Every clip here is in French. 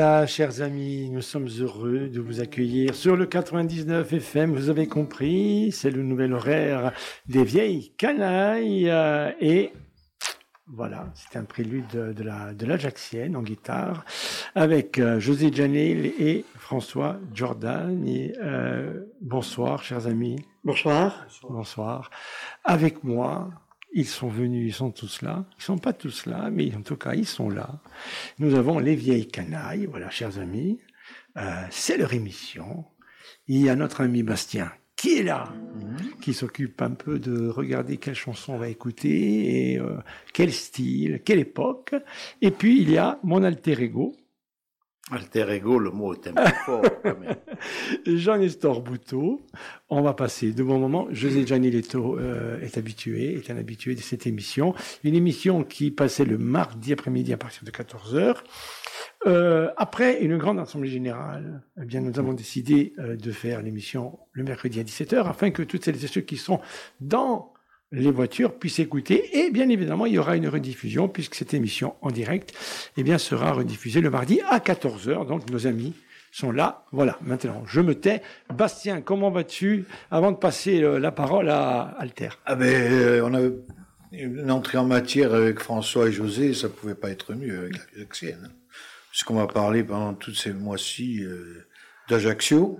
Voilà, chers amis, nous sommes heureux de vous accueillir sur le 99 FM. Vous avez compris, c'est le nouvel horaire des vieilles canailles. euh, et voilà, c'est un prélude de, la de l'Ajaxienne en guitare avec euh, José Janil et François Jordan. Et, euh, bonsoir, chers amis. Bonsoir. Bonsoir. Avec moi, ils sont venus, ils sont tous là. Ils sont pas tous là, mais en tout cas, ils sont là. Nous avons les vieilles canailles, voilà, chers amis. Euh, c'est leur émission. Il y a notre ami Bastien qui est là, qui s'occupe un peu de regarder quelle chanson on va écouter et euh, quel style, quelle époque. Et puis il y a mon alter ego, Alter ego, le mot est un peu fort. quand même. Jean-Nestor Bouteau. On va passer de bons moments. José Gianni Leto euh, est habitué, est un habitué de cette émission. Une émission qui passait le mardi après-midi à partir de 14 heures. Euh, après une grande assemblée générale, eh bien, nous avons décidé euh, de faire l'émission le mercredi à 17h afin que toutes celles et ceux qui sont dans les voitures puissent écouter. Et bien évidemment, il y aura une rediffusion puisque cette émission en direct eh bien, sera rediffusée le mardi à 14h. Donc nos amis sont là. Voilà, maintenant, je me tais. Bastien, comment vas-tu avant de passer euh, la parole à Alter? Ah ben, euh, on a une entrée en matière avec François et José, ça pouvait pas être mieux avec la Ajaxienne. Hein. Puisqu'on va parler pendant tous ces mois-ci euh, d'Ajaccio,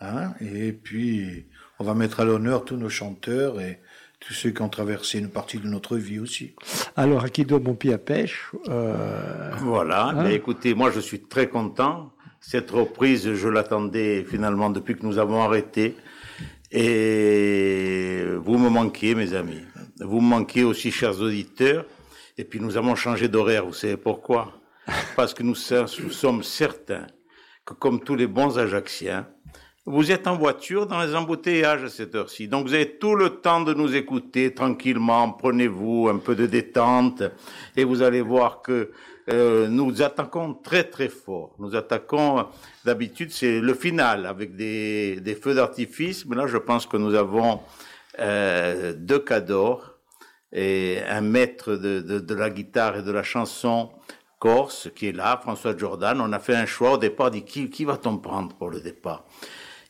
hein, et puis on va mettre à l'honneur tous nos chanteurs et tous ceux qui ont traversé une partie de notre vie aussi. Alors, à qui doit bon pied à pêche euh, Voilà. Hein Mais écoutez, moi, je suis très content. Cette reprise, je l'attendais finalement depuis que nous avons arrêté. Et vous me manquez, mes amis. Vous me manquez aussi, chers auditeurs. Et puis, nous avons changé d'horaire. Vous savez pourquoi? Parce que nous sommes certains que, comme tous les bons Ajacciens, vous êtes en voiture dans les embouteillages à cette heure-ci. Donc vous avez tout le temps de nous écouter tranquillement. Prenez-vous un peu de détente et vous allez voir que euh, nous attaquons très très fort. Nous attaquons, d'habitude c'est le final avec des, feux d'artifice. Mais là je pense que nous avons euh, deux cadors et un maître de la guitare et de la chanson corse qui est là, François Jordan. On a fait un choix au départ, dit qui, qui va-t-on prendre pour le départ?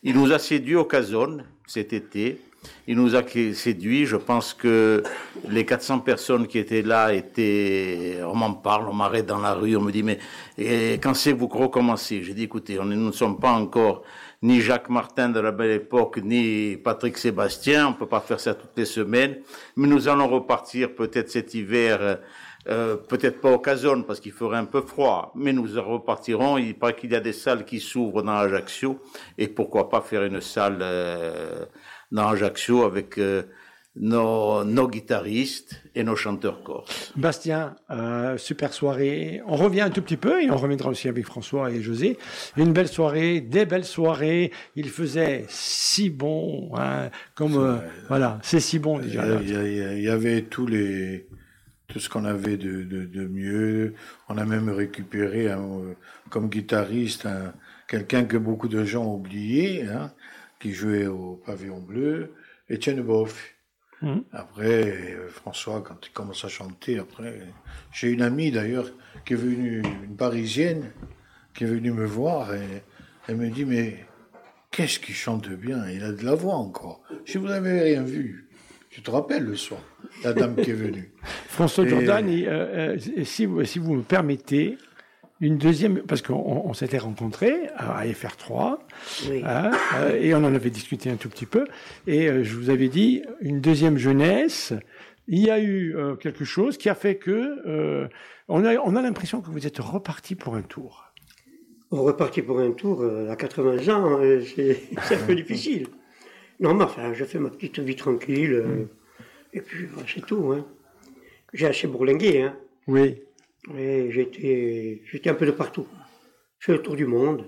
Il nous a séduit au Casone cet été. Il nous a séduit. Je pense que les 400 personnes qui étaient là étaient. On m'en parle, on m'arrête dans la rue, on me dit mais et quand c'est vous recommencez? J'ai dit écoutez, nous ne sommes pas encore ni Jacques Martin de la belle époque, ni Patrick Sébastien. On peut pas faire ça toutes les semaines, mais nous allons repartir peut-être cet hiver. Euh, peut-être pas au Casone parce qu'il ferait un peu froid, mais nous repartirons. Il paraît qu'il y a des salles qui s'ouvrent dans Ajaccio et pourquoi pas faire une salle euh, dans Ajaccio avec euh, nos, nos, guitaristes et nos chanteurs corses. Bastien, euh, super soirée. On revient un tout petit peu et on reviendra aussi avec François et José. Une belle soirée, des belles soirées. Il faisait si bon, hein, comme euh, voilà, c'est si bon déjà. Il y, il y, avait tous les tout ce qu'on avait de, de, de, mieux. On a même récupéré hein, comme guitariste hein, quelqu'un que beaucoup de gens ont oublié, hein, qui jouait au pavillon bleu, Étienne Boff. Mmh. Après, euh, François, quand il commence à chanter, après, j'ai une amie d'ailleurs qui est venue, une parisienne, qui est venue me voir et elle me dit, mais qu'est-ce qu'il chante bien, il a de la voix encore. Si vous n'avez rien vu, je te rappelle le soir, la dame qui est venue. François et... Jordan, et, euh, si, vous, si vous me permettez, une deuxième, parce qu'on on, s'était rencontrés à FR3, oui. hein, euh, et on en avait discuté un tout petit peu, et euh, je vous avais dit, une deuxième jeunesse, il y a eu euh, quelque chose qui a fait que on a, on a l'impression que vous êtes reparti pour un tour. Reparti pour un tour à 80 ans, c'est un peu difficile. Non, mais enfin, j'ai fait ma petite vie tranquille. Euh, et puis, bah, c'est tout. Hein. J'ai assez bourlingué. Hein. Oui. Et j'étais, j'étais un peu de partout. Je fais le tour du monde.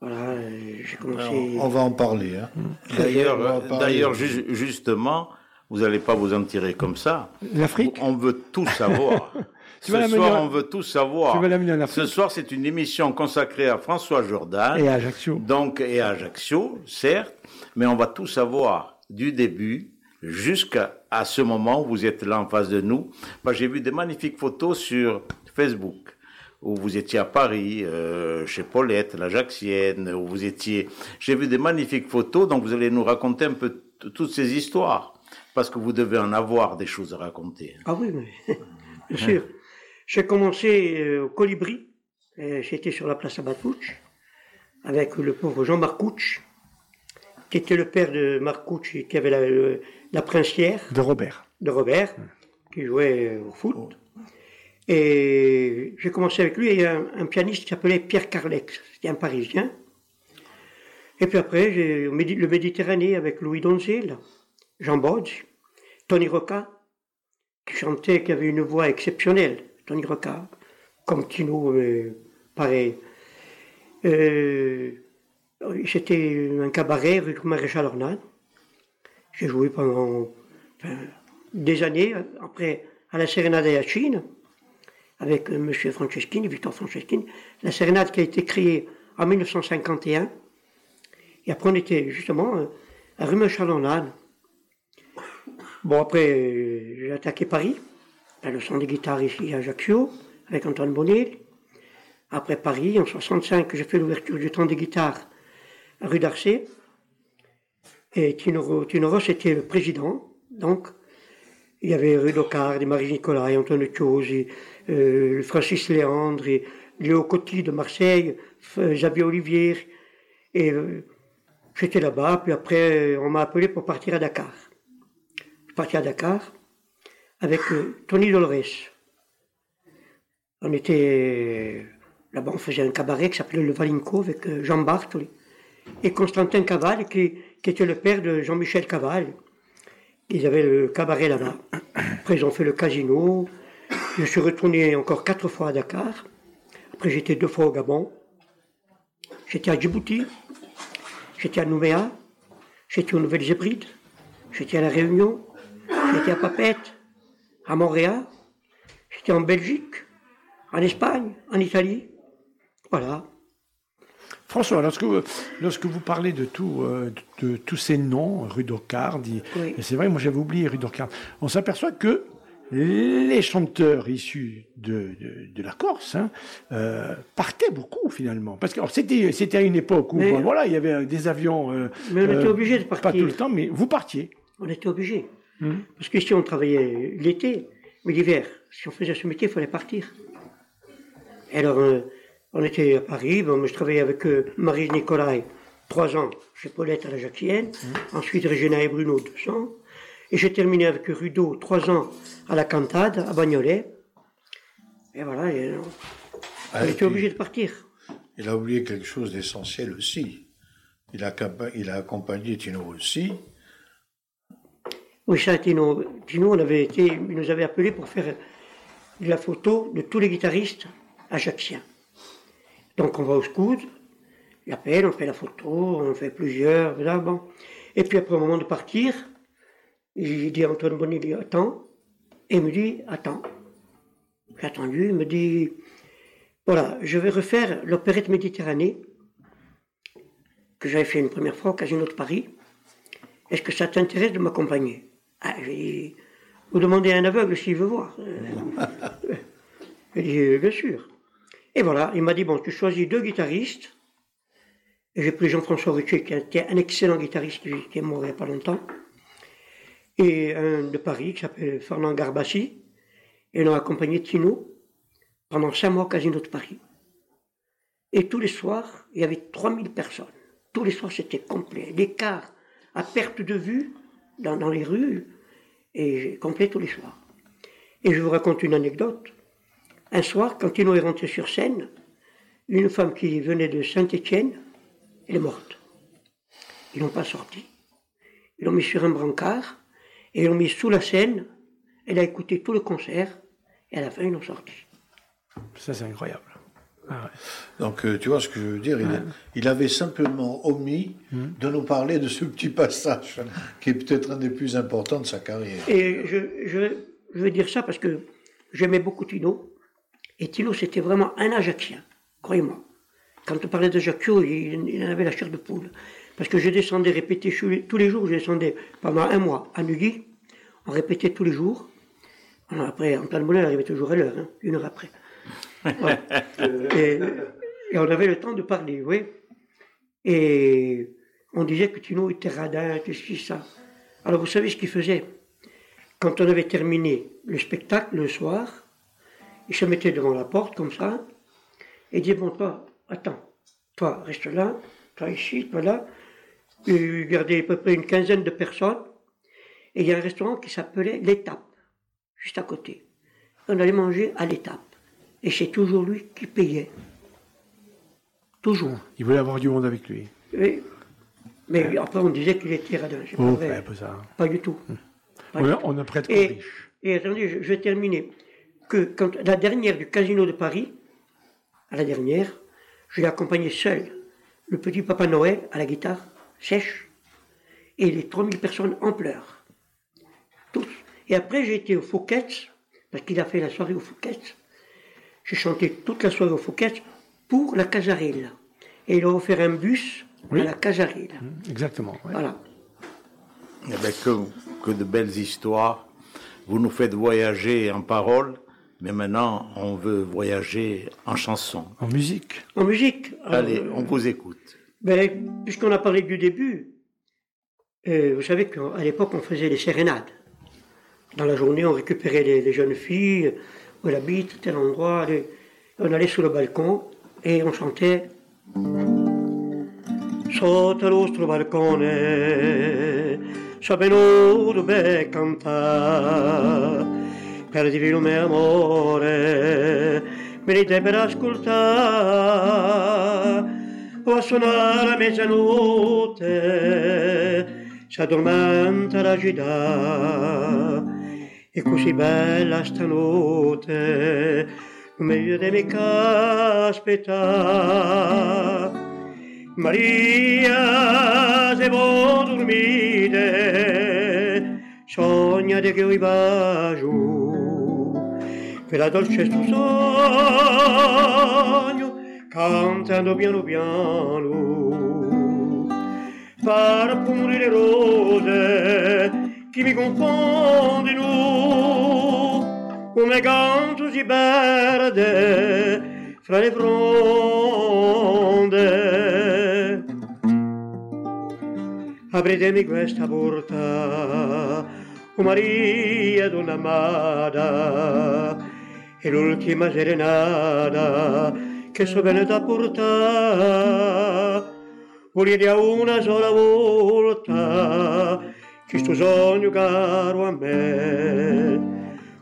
Voilà, j'ai commencé. Alors, on va en parler. Hein. D'ailleurs, d'ailleurs, ju justement, vous n'allez pas vous en tirer comme ça. L'Afrique On veut tout savoir. Tu Ce soir, on veut tout savoir. Tu vas l'amener en Afrique Ce soir, c'est une émission consacrée à François Jordan. et à Ajaccio. Donc, et à Ajaccio, certes, mais on va tout savoir du début jusqu'à ce moment où vous êtes là en face de nous. J'ai vu des magnifiques photos sur Facebook où vous étiez à Paris, euh, chez Paulette, l'Ajaxienne, où vous étiez. J'ai vu des magnifiques photos, donc vous allez nous raconter un peu toutes ces histoires, parce que vous devez en avoir des choses à raconter. Ah oui, bien sûr. J'ai commencé euh, au Colibri, j'étais sur la place Abatouch, avec le pauvre Jean Marcouch, qui était le père de Marcouch, qui avait la, la princière. De Robert. De Robert, qui jouait au foot. Et j'ai commencé avec lui, et un, un pianiste qui s'appelait Pierre Carlex, c'était un Parisien. Et puis après, j'ai le Méditerranée avec Louis Donzel, Jean Bodge, Tony Roca, qui chantait, qui avait une voix exceptionnelle, Tony Roca, comme Tino, mais pareil. Euh, C'était un cabaret rue Maréchal Ornane. J'ai joué pendant des années, après à la Serenade à Chine, avec M. Franceschini, Victor Franceschini. La Serenade qui a été créée en 1951. Et après, on était justement euh, à rue Maréchal Ornane. Bon, après, euh, j'ai attaqué Paris, la leçon de guitare ici à Ajaccio, avec Antoine Bonnet. Après Paris, en 65, j'ai fait l'ouverture du temps des guitares à rue d'Arcé. Et Tino, Tino Ross était le président. Donc, il y avait et Marie Nicolas, Antoine Chose, et, euh, Francis Léandre, et Léo Coty de Marseille, Xavier Olivier. Et euh, j'étais là-bas, puis après, on m'a appelé pour partir à Dakar. Je suis parti à Dakar avec euh, Tony Dolores. On était là-bas, on faisait un cabaret qui s'appelait le Valinco avec euh, Jean Bartoli et Constantin Caval, qui, qui était le père de Jean-Michel Caval. Ils avaient le cabaret là-bas. Après, ils ont fait le casino. Je suis retourné encore quatre fois à Dakar. Après, j'étais deux fois au Gabon. J'étais à Djibouti. J'étais à Nouméa. J'étais aux Nouvelles-Hébrides. J'étais à La Réunion. J'étais à Papette. À Montréal. J'étais en Belgique. En Espagne. En Italie. Voilà. François, lorsque vous, lorsque vous parlez de, tout, euh, de, tous ces noms, rue d'Ocard, Oui. et c'est vrai, moi j'avais oublié rue d'Ocard, on s'aperçoit que les chanteurs issus de, de, de la Corse hein, euh, partaient beaucoup finalement. Parce que c'était, c'était à une époque où Mais- bon, voilà, il y avait des avions. euh, Mais on était euh, obligé de Pas partir. tout le temps, mais vous partiez. On était obligé. Mhm. Parce qu'ici, on travaillait l'été, mais l'hiver, si on faisait ce métier, il fallait partir. Et alors, on était à Paris, bon, moi, je travaillais avec euh, Marie Nicolai, trois ans, chez Paulette à la Jacquienne, ensuite Régina et Bruno, deux ans, et j'ai terminé avec Rudeau, trois ans, à la Cantade, à Bagnolet. Et voilà, et, euh, Ah, on et était puis, obligé de partir. Il a oublié quelque chose d'essentiel aussi. Il a, campa- il a accompagné Tino aussi. Oui, ça, Tino, Tino, on avait été, il nous avait appelé pour faire de la photo de tous les guitaristes ajacciens. Donc on va au scout, il appelle, on fait la photo, on fait plusieurs, voilà, bon. Et puis après, au moment de partir, il dit à Antoine Bonnet, il dit, attends, et il me dit, attends. J'ai attendu, il me dit, voilà, je vais refaire l'opérette Méditerranée, que j'avais fait une première fois au Casino de Paris. Est-ce que ça t'intéresse de m'accompagner? Ah, j'ai dit, Vous demandez à un aveugle s'il veut voir. Euh, J'ai dit, bien sûr. Et voilà, il m'a dit, bon, tu choisis deux guitaristes. Et j'ai pris Jean-François Ruchet, qui était un excellent guitariste, qui, est mort il n'y a pas longtemps. Et un de Paris, qui s'appelle Fernand Garbassi. Et on a accompagné Tino pendant cinq mois au Casino de Paris. Et tous les soirs, il y avait 3000 personnes. Tous les soirs, c'était complet. Des à perte de vue dans, dans les rues, et complet tous les soirs. Et je vous raconte une anecdote. Un soir, quand Tino est rentré sur scène, une femme qui venait de Saint-Étienne, elle est morte. Ils l'ont pas sortie. Ils l'ont mis sur un brancard, et ils l'ont mis sous la scène. Elle a écouté tout le concert, et à la fin, ils l'ont sorti. Ça, c'est incroyable. Ah ouais. Donc, euh, tu vois ce que je veux dire il, il avait simplement omis Hmm. de nous parler de ce petit passage qui est peut-être un des plus importants de sa carrière. Et je, je, je veux dire ça parce que j'aimais beaucoup Tino. Et Tino, c'était vraiment un Ajaxien, croyez-moi. Quand on parlait d'Ajaccio, il, il en avait la chair de poule. Parce que je descendais répéter tous les- jours, je descendais pendant un mois à Nugui. On répétait tous les jours. Alors après, Antoine Bonnet arrivait toujours à l'heure, hein, une heure après. et, et on avait le temps de parler, oui. Et on disait que Tino était radin, que ci, ça. Alors vous savez ce qu'il faisait? Quand on avait terminé le spectacle le soir, il se mettait devant la porte comme ça, et disait, bon, toi, attends, toi, reste là, toi ici, toi là. Il gardait à peu près une quinzaine de personnes. Et il y a un restaurant qui s'appelait L'Étape, juste à côté. On allait manger à L'Étape. Et c'est toujours lui qui payait. Toujours. Il voulait avoir du monde avec lui. Oui. Mais après, on disait qu'il était radin. C'est pas vrai. ça. Du tout. Pas On du a, tout. on a prêtre Et, riche. et attendez, je, je vais terminer. Que quand la dernière du Casino de Paris, à la dernière, je l'ai accompagné seul, le petit Papa Noël à la guitare sèche, et les 3000 personnes en pleurs. Tous. Et après, j'ai été au Fouquet's, parce qu'il a fait la soirée au Fouquet's. J'ai chanté toute la soirée au Fouquet's pour la Casarille. Et il a offert un bus Oui. à la Casarille. Exactement. ouais. Voilà. Eh ben, que, que de belles histoires. Vous nous faites voyager en paroles, mais maintenant on veut voyager en chansons. En musique. En musique. Allez, euh, on vous écoute. Ben, puisqu'on a parlé du début, euh, vous savez qu'à l'époque, on faisait les sérénades. Dans la journée, on récupérait les, les jeunes filles, où elles habitent, tel endroit. les- on allait sous le balcon et on chantait. Sotto il nostro balcone, sapenuto be cantare, per divino amore, venite per ascoltare, o a suonare a mezzanotte, si addormenta la città, e così bella stanotte, non meglio di mica aspettare. Maria, se vuoi dormire, sogna di che io va giù, per la dolce sogno, cantando piano piano, parfumi le rose che mi confondono, come canto si perde fra le fronde. Apritemi questa porta, o Maria donna amata, è l'ultima serenata che so bene da portare. Voglio dire una sola volta che sto sogno caro a me,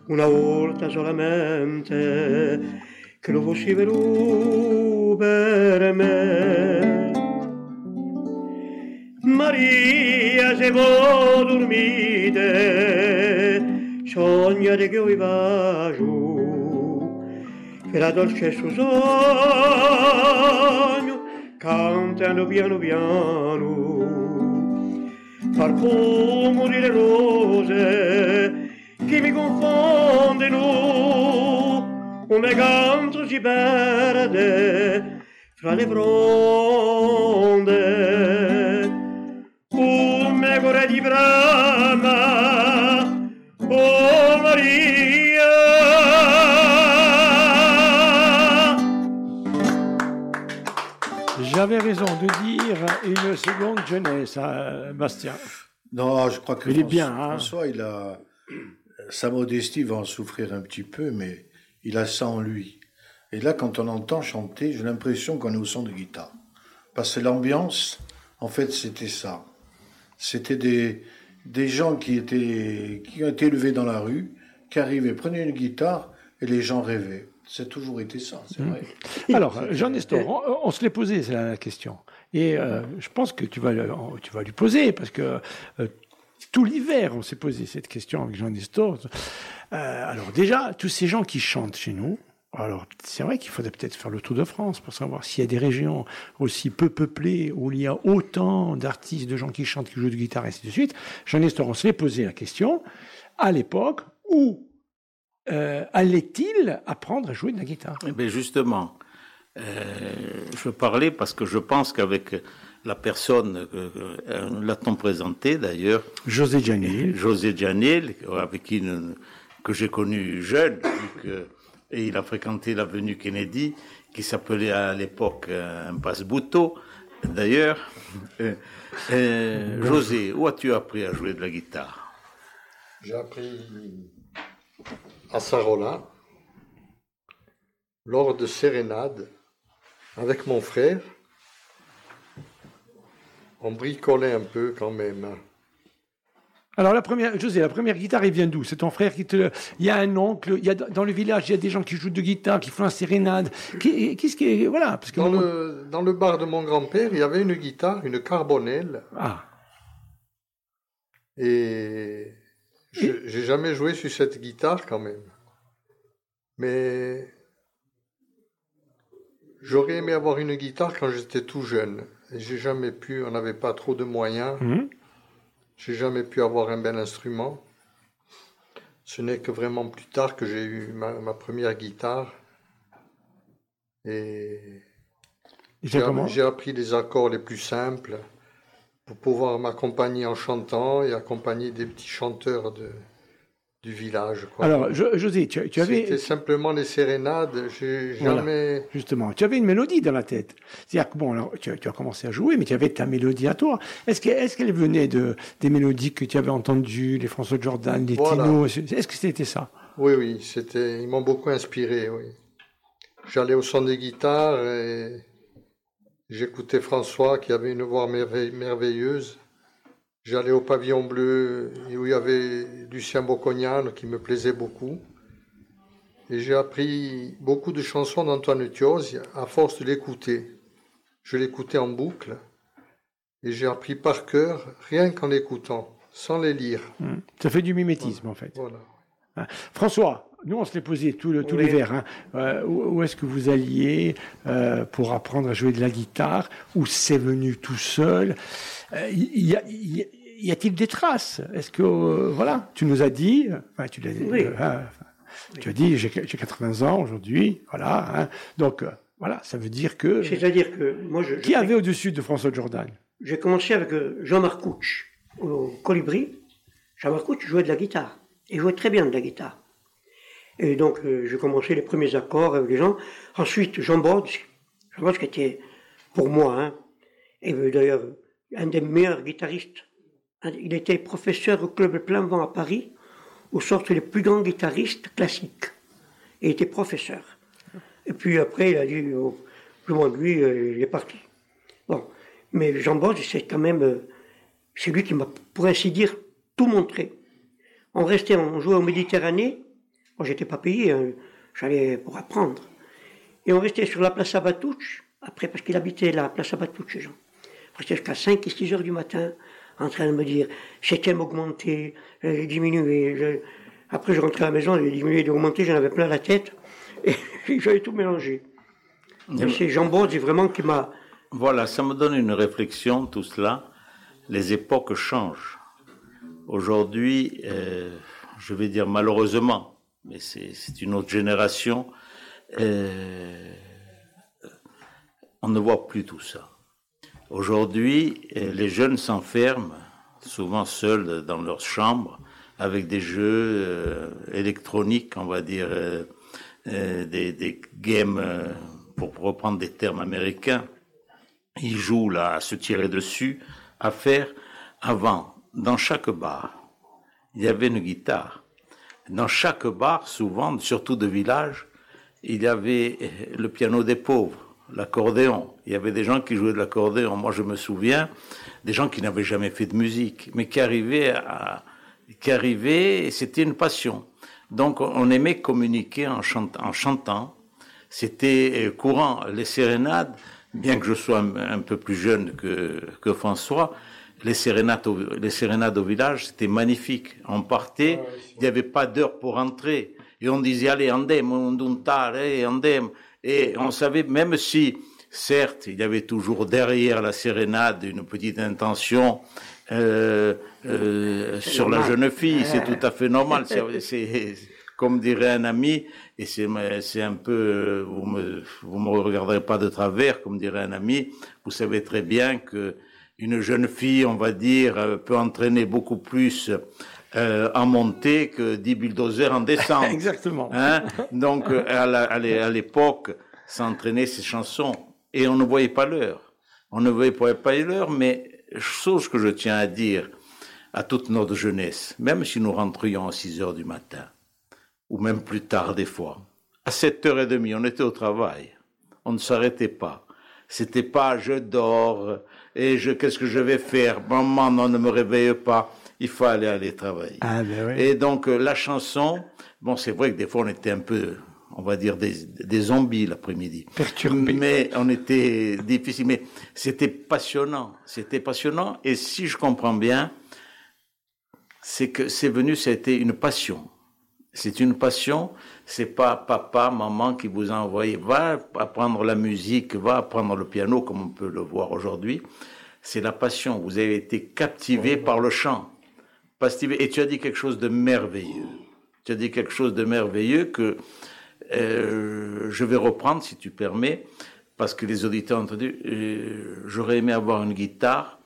una volta solamente che lo fossi venuto per me. Maria, se voi dormite, sognate che io va giù, la dolce sogno, cantando piano piano, parfumo di le rose che mi confondono, come canto si perde fra le fronde. Come cuore di Brahma, oh Maria. J'avais raison de dire une seconde jeunesse à Bastien. Non, je crois que Il est François, bien, hein. François, il a sa modestie va en souffrir un petit peu, mais il a ça en lui. Et là, quand on entend chanter, j'ai l'impression qu'on est au son de guitare, parce que l'ambiance, en fait, c'était ça. C'était des des gens qui étaient qui ont été élevés dans la rue, qui arrivaient, prenaient une guitare et les gens rêvaient. C'est toujours été ça, Mmh. c'est vrai. Alors, Jean Nestor, on, on se l'est posé, c'est la question. Et euh, je pense que tu vas, tu vas lui poser, parce que euh, tout l'hiver, on s'est posé cette question avec Jean Nestor. Euh, alors déjà, tous ces gens qui chantent chez nous, alors c'est vrai qu'il faudrait peut-être faire le tour de France pour savoir s'il y a des régions aussi peu peuplées où il y a autant d'artistes, de gens qui chantent, qui jouent de guitare, et ainsi de suite. Jean Nestor, on se l'est posé la question, à l'époque, où euh, allait-il apprendre à jouer de la guitare? Eh bien, justement, euh, je parlais parce que je pense qu'avec la personne, euh, euh, l'a-t-on présenté d'ailleurs, José Giannini. José Gianel, avec qui nous- que j'ai connu jeune, que et il a fréquenté l'avenue Kennedy, qui s'appelait à l'époque un passe-bouteau. D'ailleurs, euh, euh, José, où as-tu appris à jouer de la guitare? J'ai appris à Sarola, lors de sérénades, avec mon frère. On bricolait un peu quand même. Alors, la première, José, la première guitare, elle vient d'où? C'est ton frère qui te. Il y a un oncle, il y a, dans le village, il y a des gens qui jouent de guitare, qui font la sérénade. Qu'est-ce qui est. Voilà. Parce que Dans le, dans le bar de mon grand-père, il y avait une guitare, une carbonelle, Ah, et j'ai jamais joué sur cette guitare quand même. Mais j'aurais aimé avoir une guitare quand j'étais tout jeune. Et j'ai jamais pu, on n'avait pas trop de moyens. hum. J'ai jamais pu avoir un bel instrument. Ce n'est que vraiment plus tard que j'ai eu ma, ma première guitare. Et j'ai appris les accords les plus simples pour pouvoir m'accompagner en chantant et accompagner des petits chanteurs de, du village. quoi. Alors, Jo- José, tu, tu avais. C'était simplement les sérénades. J'ai Voilà. jamais. Justement, tu avais une mélodie dans la tête. C'est-à-dire que, bon, alors, tu, tu as commencé à jouer, mais tu avais ta mélodie à toi. Est-ce que- est-ce qu'elle venait de, des mélodies que tu avais entendues, les François Jordan, les Voilà. Tino Est-ce que c'était ça? Oui, oui, c'était. Ils m'ont beaucoup inspiré, oui. J'allais au son des guitares et j'écoutais François qui avait une voix merveille- merveilleuse. J'allais au pavillon bleu où il y avait Lucien Bocconian qui me plaisait beaucoup. Et j'ai appris beaucoup de chansons d'Antoine Thios à force de l'écouter. Je l'écoutais en boucle et j'ai appris par cœur rien qu'en l'écoutant, sans les lire. Hum. Ça fait du mimétisme, en fait. Voilà. François, nous, on se l'est posé tout, le, tout Oui. l'hiver. Hein. Euh, où où est-ce que vous alliez euh, pour apprendre à jouer de la guitare? Ou c'est venu tout seul? Euh, y, a, y a- y a-t-il des traces? Est-ce que, voilà, tu nous as dit, enfin, tu, l'as, Oui. hein, tu as dit, j'ai, j'ai 80 ans aujourd'hui, voilà. hein. donc, voilà, ça veut dire que... C'est-à-dire que moi, je, Qui je- avait au-dessus de François Jordan? J'ai commencé avec euh, Jean-Marc Couch au Colibri. Jean-Marc Couch jouait de la guitare. Il jouait très bien de la guitare. Et donc, euh, j'ai commencé les premiers accords avec les gens. Ensuite, Jean Bordes, Jean Bordes qui était, pour moi, hein, et euh, d'ailleurs, un des meilleurs guitaristes. Il était professeur au club Plein Vent à Paris, où sortent les plus grands guitaristes classiques. Il était professeur. Et puis après, il a dit, oh, je m'en lui, euh, il est parti. Bon, mais Jean Borges, c'est quand même, euh, c'est lui qui m'a, pour ainsi dire, tout montré. On restait, on jouait en Méditerranée. Moi, j'étais pas payé, hein, j'allais pour apprendre. Et on restait sur la place Abatouche, après, parce qu'il habitait la place Abatouche, Jean. On restait jusqu'à 5 et 6 heures du matin, en train de me dire, septième augmenté, j'ai diminué. Après, je rentrais à la maison, j'ai diminué, d'augmenter, j'en avais plein la tête, et j'avais tout mélangé. Mais c'est Jean Borges, vraiment, qui m'a, Voilà, ça me donne une réflexion, tout cela. Les époques changent. Aujourd'hui, euh, je vais dire malheureusement, mais c'est une autre génération, on ne voit plus tout ça. Aujourd'hui, euh, les jeunes s'enferment, souvent seuls dans leur chambre, avec des jeux euh, électroniques, on va dire, euh, des, des games, pour reprendre des termes américains, ils jouent là à se tirer dessus, à faire. Avant, dans chaque bar, il y avait une guitare. Dans chaque bar, souvent, surtout de village, il y avait le piano des pauvres, l'accordéon. Il y avait des gens qui jouaient de l'accordéon. Moi, je me souviens des gens qui n'avaient jamais fait de musique, mais qui arrivaient qui arrivaient, c'était une passion. Donc, on aimait communiquer en, chant- en chantant. C'était euh, courant. Les sérénades, bien que je sois un, un peu plus jeune que, que François, les sérénades, au, les sérénades au village, c'était magnifique. On partait, il n'y avait pas d'heure pour entrer. Et on disait, allez, andem, unduntar, eh, andem. Et on savait, même si, certes, il y avait toujours derrière la sérénade une petite intention euh, euh, sur la jeune fille, c'est tout à fait normal. C'est- C'est comme dirait un ami, et c'est c'est un peu, vous me vous me regarderez pas de travers, comme dirait un ami. Vous savez très bien que une jeune fille, on va dire, euh, peut entraîner beaucoup plus euh, en montée que 10 bulldozers en descente. Exactement. Hein? Donc, euh, à l'époque, s'entraîner ces chansons. Et on ne voyait pas l'heure. On ne voyait pas l'heure, mais chose que je tiens à dire à toute notre jeunesse, même si nous rentrions à 6 heures du matin, ou même plus tard des fois, à 7h30, on était au travail. On ne s'arrêtait pas. C'était pas je dors et je qu'est-ce que je vais faire? Maman, non, ne me réveille pas. Il faut aller aller travailler. Ah, ben oui. Et donc euh, la chanson, bon, c'est vrai que des fois on était un peu, on va dire des, des zombies l'après-midi. Perturbés. Mais on était difficile. Mais c'était passionnant. C'était passionnant. Et si je comprends bien, c'est que c'est venu, c'était une passion. C'est une passion. C'est pas papa, maman qui vous a envoyé. Va apprendre la musique, va apprendre le piano, comme on peut le voir aujourd'hui. C'est la passion. Vous avez été captivé par le chant. Et tu as dit quelque chose de merveilleux. Tu as dit quelque chose de merveilleux que euh, je vais reprendre, si tu permets, parce que les auditeurs ont entendu. euh, J'aurais aimé avoir une guitare.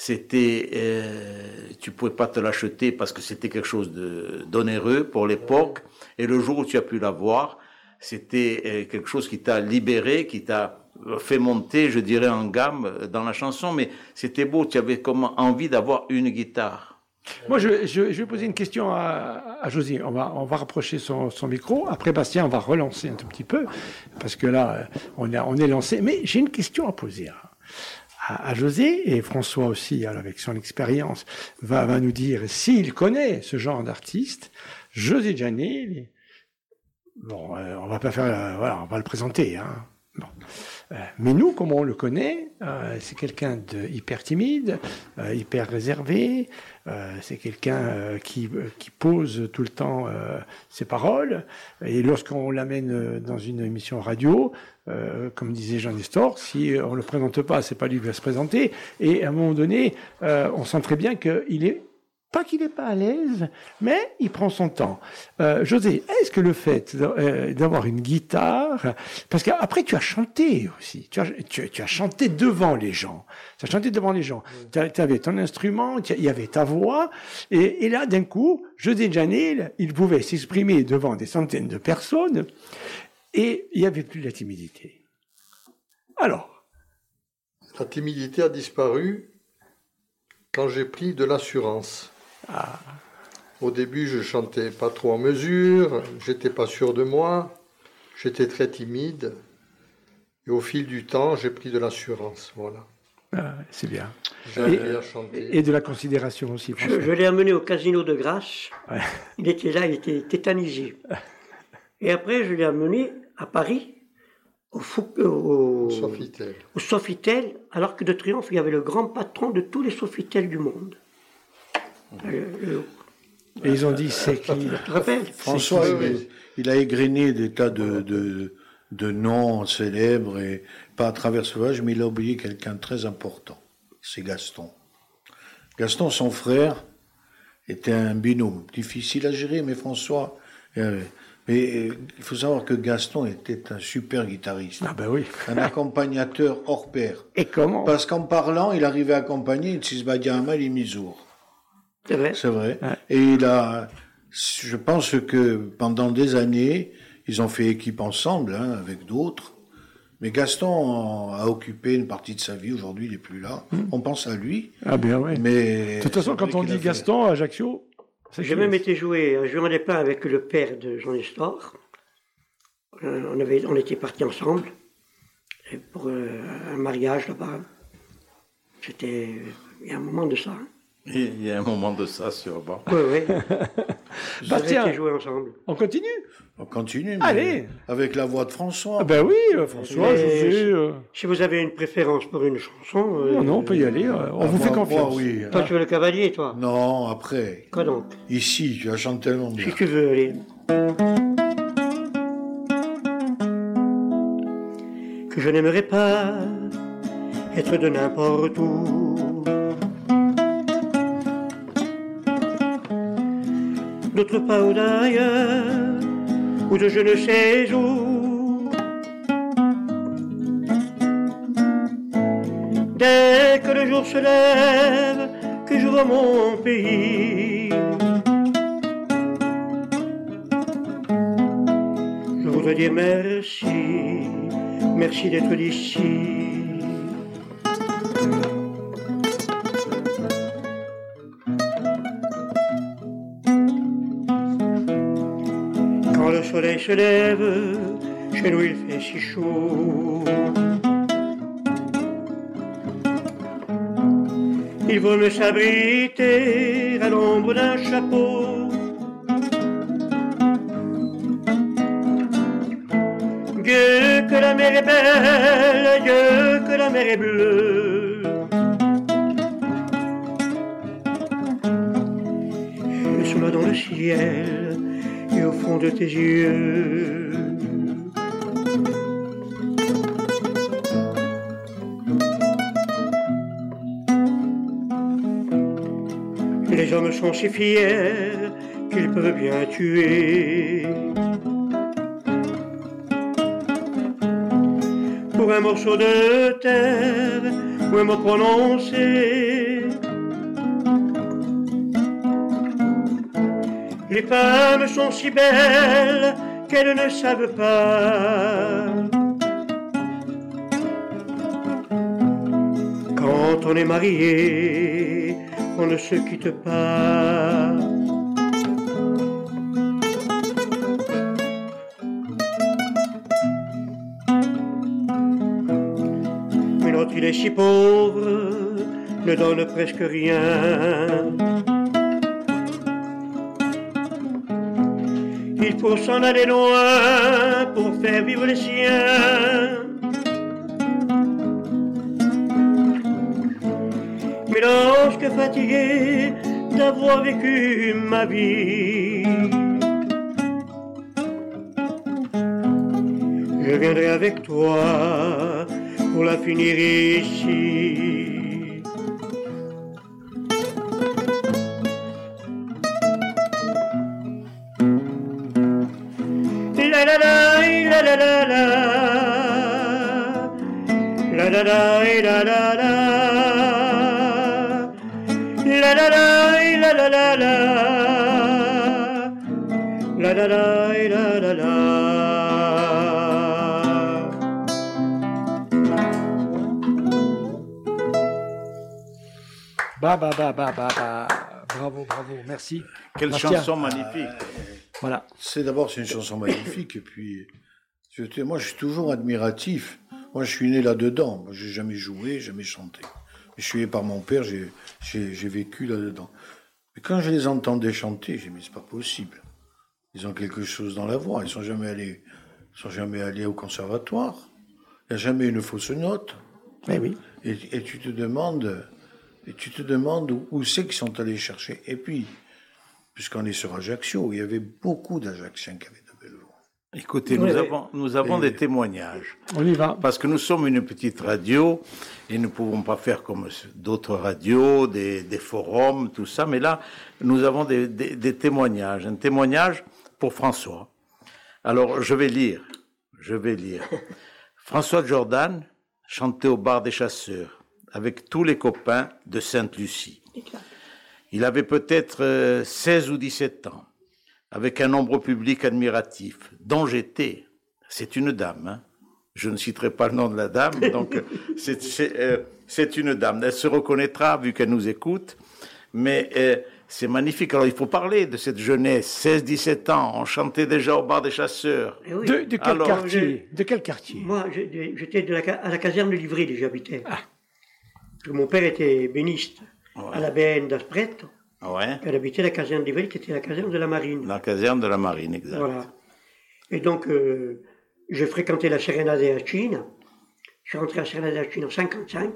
C'était, euh, tu pouvais pas te l'acheter parce que c'était quelque chose de d'onéreux pour l'époque. Et le jour où tu as pu l'avoir, c'était euh, quelque chose qui t'a libéré, qui t'a fait monter, je dirais, en gamme dans la chanson. Mais c'était beau. Tu avais comme envie d'avoir une guitare. Moi, je, vais poser une question à, à. On va, on va rapprocher son, micro. Après, Bastien, on va relancer un tout petit peu, parce que là, on, on est lancé. Mais j'ai une question à poser à- José, et François aussi, alors, avec son expérience, va, va nous dire s'il connaît ce genre d'artiste. José Gianni, bon, euh, on va pas faire, euh, voilà, on va le présenter. Hein. Euh, mais nous, comme on le connaît, c'est quelqu'un de hyper timide, hyper réservé. Euh, c'est quelqu'un euh, qui, euh, qui pose tout le temps ses paroles. Et lorsqu'on l'amène dans une émission radio, comme disait Jean Nestor, si on le présente pas, c'est pas lui qui va se présenter. Et à un moment donné, on sent très bien qu'il est pas qu'il n'est pas à l'aise, mais il prend son temps. Euh, José, est-ce que le fait euh, d'avoir une guitare, parce qu'après tu as chanté aussi, tu as, tu, tu as chanté devant les gens, tu as chanté devant les gens, tu avais ton instrument, il y avait ta voix, et, et là d'un coup, José Janil, il pouvait s'exprimer devant des centaines de personnes, et il n'y avait plus la timidité. Alors, La timidité a disparu quand j'ai pris de l'assurance. Au début, je chantais pas trop en mesure, j'étais pas sûr de moi, j'étais très timide. Et au fil du temps, j'ai pris de l'assurance. Voilà. euh, c'est bien. Et-. Et de la considération aussi, Je, l'ai amené au casino de Grasse. Ouais. Il était là, il était tétanisé. Et après, je l'ai amené à Paris, au, Fou- au, Sofitel. au Sofitel, alors que de Triomphe, il y avait le grand patron de tous les Sofitel du monde. Euh, le- Et ils ont dit, c'est qui rappelles François, qui, il, oui. il a égrené des tas de, de, de noms célèbres, et pas à travers sauvage, mais il a oublié quelqu'un de très important. C'est Gaston. Gaston, son frère, était un binôme, difficile à gérer, mais François. euh, mais euh, il faut savoir que Gaston était un super guitariste, Ah ben oui. un accompagnateur hors pair. Et comment Parce qu'en parlant, il arrivait à accompagner Tsisbadiama et Mizour. C'est vrai. C'est vrai. Ouais. Et il a, je pense que pendant des années, ils ont fait équipe ensemble, hein, avec d'autres. Mais Gaston a occupé une partie de sa vie. Aujourd'hui, il n'est plus là. On pense à lui. Ah ben oui. Mais De toute façon, quand on dit Gaston à Ajaccio, c'est J'ai même été jouer un Juin des Pins avec le père de Jean Nestor. Euh, on, avait, on était partis ensemble pour euh, un mariage là-bas. C'était il y a un moment de ça. Hein. Il y a un moment de ça, sûrement. Oui, oui. Jouer ensemble. On continue On continue. mais Allez. Avec la voix de François. Ah ben oui, euh, François, Mais- José. euh, Si vous avez une préférence pour une chanson. euh, Non, non, on peut y aller. euh, On Ah, vous fait confiance. moi, oui. Toi, tu veux le cavalier, toi Non, après. Quoi donc Ici, tu la chantes tellement bien. Si tu veux, allez. Que je n'aimerais pas être de n'importe où. d'autres pas ou d'ailleurs, ou de je ne sais où. Dès que le jour se lève, que je vois mon pays. Je voudrais dire merci, merci d'être d'ici. Soleil se lève, chez nous il fait si chaud. Il vaut mieux s'abriter à l'ombre d'un chapeau. Dieu que la mer est belle, Dieu que la mer est bleue. Je suis là dans le ciel au fond de tes yeux. Les hommes sont si fiers qu'ils peuvent bien tuer. Pour un morceau de terre ou un mot prononcé. Les femmes sont si belles qu'elles ne savent pas. Quand on est marié, on ne se quitte pas. Mais l'autre, il est si pauvre, ne donne presque rien. Faut s'en aller loin pour faire vivre les siens. Mais lorsque fatigué d'avoir vécu ma vie, je viendrai avec toi pour la finir ici. Bastien. chanson magnifique. Voilà. C'est d'abord c'est une chanson magnifique et puis je- moi je suis toujours admiratif. Moi je suis né là-dedans. Moi j'ai jamais joué, jamais chanté. Je suis né par mon père, j'ai j'ai j'ai vécu là-dedans. Mais quand je les entendais chanter, j'ai dit mais c'est pas possible. Ils ont quelque chose dans la voix. Ils sont jamais allés, ils sont jamais allés au conservatoire. Il n'y a jamais une fausse note. Eh oui. Et, et tu te demandes, et tu te demandes où, où c'est qu'ils sont allés chercher. Et puis, puisqu'on est sur Ajaccio, il y avait beaucoup d'Ajacciens qui avaient de belles voix. Écoutez, Oui, nous oui. avons, nous avons des témoignages. On y va. Parce que nous sommes une petite radio et nous ne pouvons pas faire comme d'autres radios, des, des forums, tout ça. Mais là, nous avons des, des- des témoignages. Un témoignage pour François. Alors, je vais lire. Je vais lire. François Jordan chantait au bar des chasseurs avec tous les copains de Sainte-Lucie. Il avait peut-être euh, 16 ou 17 ans, avec un nombre public admiratif, dont j'étais. C'est une dame, hein. Je ne citerai pas le nom de la dame, donc euh, c'est- c'est euh, c'est une dame. Elle se reconnaîtra vu qu'elle nous écoute, mais euh, c'est magnifique. Alors il faut parler de cette jeunesse, 16-17 ans, on chantait déjà au bar des chasseurs. Eh oui. De, de quel Alors, quartier De quel quartier Moi, je- j'étais à la caserne de Livry, j'habitais. Parce que mon père était béniste à la BN d'Aspret. Ouais, Elle habitait la caserne de Livry, qui était la caserne de la marine. la caserne de la marine, exact. Voilà. Et donc, euh, j'ai fréquenté la Sérénade à Chine. Je suis rentré à Sérénade à Chine en 55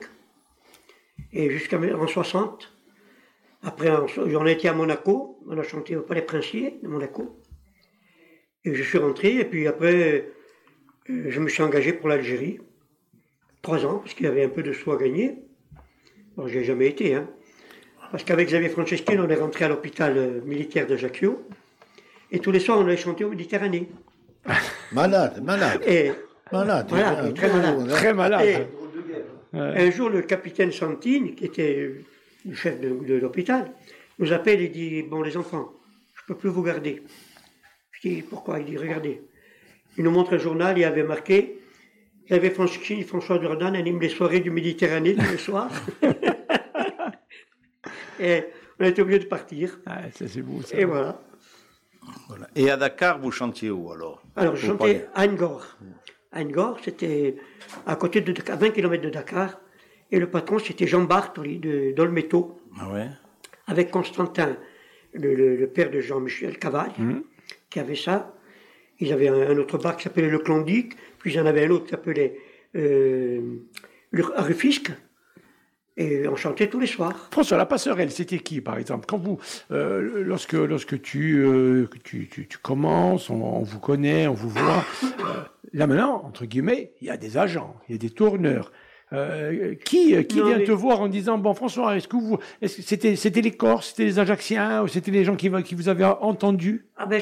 et jusqu'en 60. Après, on, été à Monaco. On a chanté au Palais Princier de Monaco. Et je suis rentré. Et puis après, euh, je me suis engagé pour l'Algérie. Trois ans, parce qu'il y avait un peu de sous à gagner. Bon, j'ai jamais été, hein. Parce qu'avec Xavier Franceschini, on est rentré à l'hôpital euh, militaire d'Ajaccio. Et tous les soirs, on allait chanter au Méditerranée. Malade, malade, Et malade. Voilà, très malade. Très malade. Et un jour, le capitaine Santine, qui était le chef de, de l'hôpital, nous appelle et dit Bon, les enfants, je ne peux plus vous garder. Je dis Pourquoi? Il dit Regardez, il nous montre un journal, il y avait marqué J'avais franchi François Jordan anime les soirées du Méditerranée tous les soirs. et on a été obligé de partir. Ah, ça c'est beau ça. Et voilà. Voilà. Et à Dakar, vous chantiez où alors? Alors, je chantais à Angor. À Angor, c'était à côté de Dakar, 20 km de Dakar. Et le patron, c'était Jean Bartoli de Dolmetto, Ah ouais? Avec Constantin, le, le- le père de Jean-Michel Cavale, Mhm. qui avait ça. Ils avaient un, un autre bar qui s'appelait le Clondic, puis il y en avait un autre qui s'appelait euh, le Rufisque. Et on chantait tous les soirs. François, la passerelle, c'était qui, par exemple? Quand vous, euh, lorsque, lorsque tu, euh, tu, tu, tu commences, on, on vous connaît, on vous voit. euh, là maintenant, entre guillemets, il y a des agents, il y a des tourneurs. Euh, qui qui Non, vient mais- te voir en disant bon François est-ce que vous c'était c'était les Corses c'était les Ajacciens ou c'était les gens qui, vous avaient entendu? Ah ben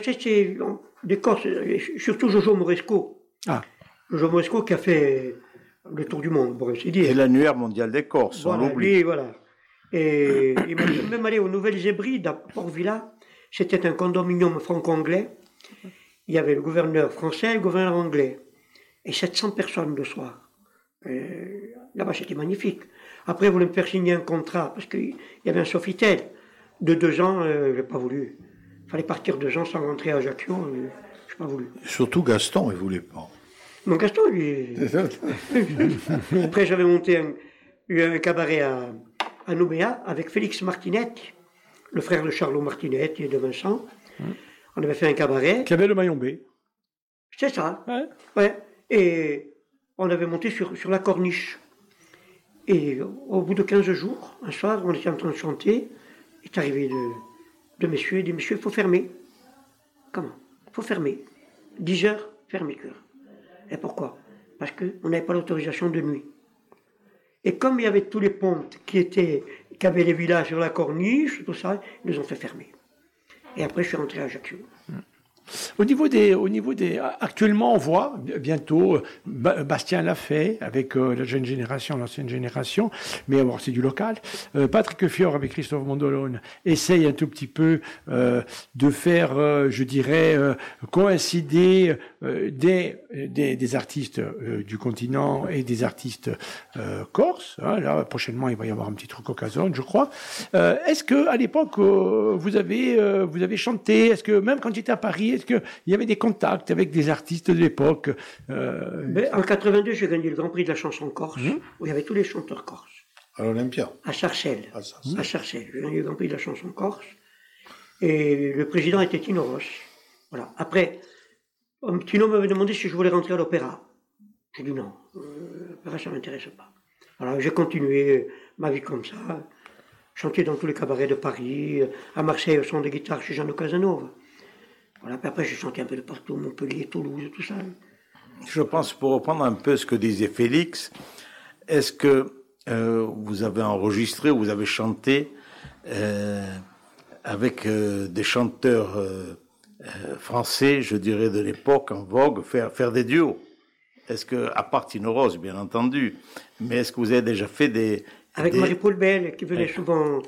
on- des Corses, surtout Jojo Moresco. Ah. Jojo Moresco qui a fait le tour du monde, pour ainsi Et dire. l'annuaire mondial des Corses, on Voilà, l'oublie. lui, voilà. Et il m'a fait même aller aux Nouvelles Hébrides à Port-Villa. C'était un condominium franco-anglais. Il y avait le gouverneur français et le gouverneur anglais. Et 700 personnes le soir. Et Là-bas, c'était magnifique. Après, ils voulaient me faire signer un contrat parce qu'il y avait un Sofitel. De deux ans, euh, j'ai pas voulu. Il fallait partir deux ans sans rentrer à Ajaccio. euh, j'ai pas voulu. Surtout Gaston, il voulait pas. Mon Gaston, lui. Après, j'avais monté un, un cabaret à, à Nouméa avec Félix Martinetti, le frère de Charlot Martinetti et de Vincent. On avait fait un cabaret. qui avait le maillon B C'est ça. Ouais. Ouais. Et on avait monté sur, sur la corniche. Et au bout de 15 jours, un soir, on était en train de chanter. Il est arrivé de, de messieurs et dit Monsieur, il faut fermer. Comment? Il faut fermer. 10 heures, fermeture. Et pourquoi? Parce qu'on n'avait pas l'autorisation de nuit. Et comme il y avait tous les pontes qui étaient, qui avaient les villages sur la corniche, tout ça, ils nous ont fait fermer. Et après, je suis rentré à Ajaccio. Au niveau des, au niveau des, actuellement, on voit bi- bientôt euh, Ba- Bastien l'a fait avec euh, la jeune génération, l'ancienne génération, mais bon, c'est du local. Euh, Patrick Fior avec Christophe Mondolone essaye un tout petit peu de faire, je dirais, coïncider des, des, des artistes euh, du continent et des artistes euh, corses. hein. là, prochainement, il va y avoir un petit truc au Cazone, je crois. Euh, Est-ce que à l'époque euh, vous avez euh, vous avez chanté? Est-ce que même quand j'étais à Paris, est-ce que il y avait des contacts avec des artistes de l'époque euh, Ben, en 82, j'ai gagné le Grand Prix de la chanson corse, où il y avait tous les chanteurs corses, À l'Olympia. à Sarcelles. Ah, ça, À Sarcelles, j'ai gagné le Grand Prix de la chanson corse. Et le président était Tino Ross. Voilà. Après, euh, Tino m'avait demandé si je voulais rentrer à l'opéra. J'ai dit non, euh, l'opéra, ça ne m'intéresse pas. Voilà, j'ai continué ma vie comme ça. Chanté dans tous les cabarets de Paris, à Marseille au son de guitare chez Jean-Luc Casanova. Voilà, puis après j'ai chanté un peu de partout, Montpellier, Toulouse, tout ça. Je pense, pour reprendre un peu ce que disait Félix, est-ce que euh, vous avez enregistré ou vous avez chanté euh, avec euh, des chanteurs euh, français, je dirais, de l'époque, en vogue, faire, faire des duos Est-ce que, à part Tino Rose, bien entendu, mais est-ce que vous avez déjà fait des... Avec des- Marie-Paul Bell, qui venait souvent,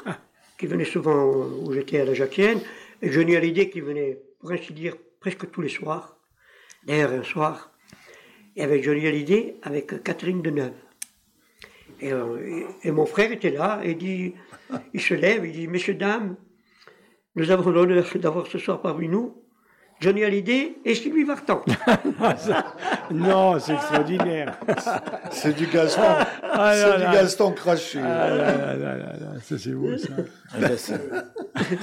qui venait souvent où j'étais à la Jacquienne, et Johnny Hallyday qui venait, pour ainsi dire, presque tous les soirs. D'ailleurs, un soir, y avait Johnny Hallyday avec Catherine Deneuve. Et, euh, et- et mon frère était là, et il dit, il se lève, il dit, messieurs, dames, nous avons l'honneur d'avoir ce soir parmi nous Johnny Hallyday et Sylvie Vartan. Non, c'est extraordinaire. C'est du Gaston. Ah c'est du. Gaston craché. Ah là là là là là, ça c'est beau ça. Ben, c'est Ah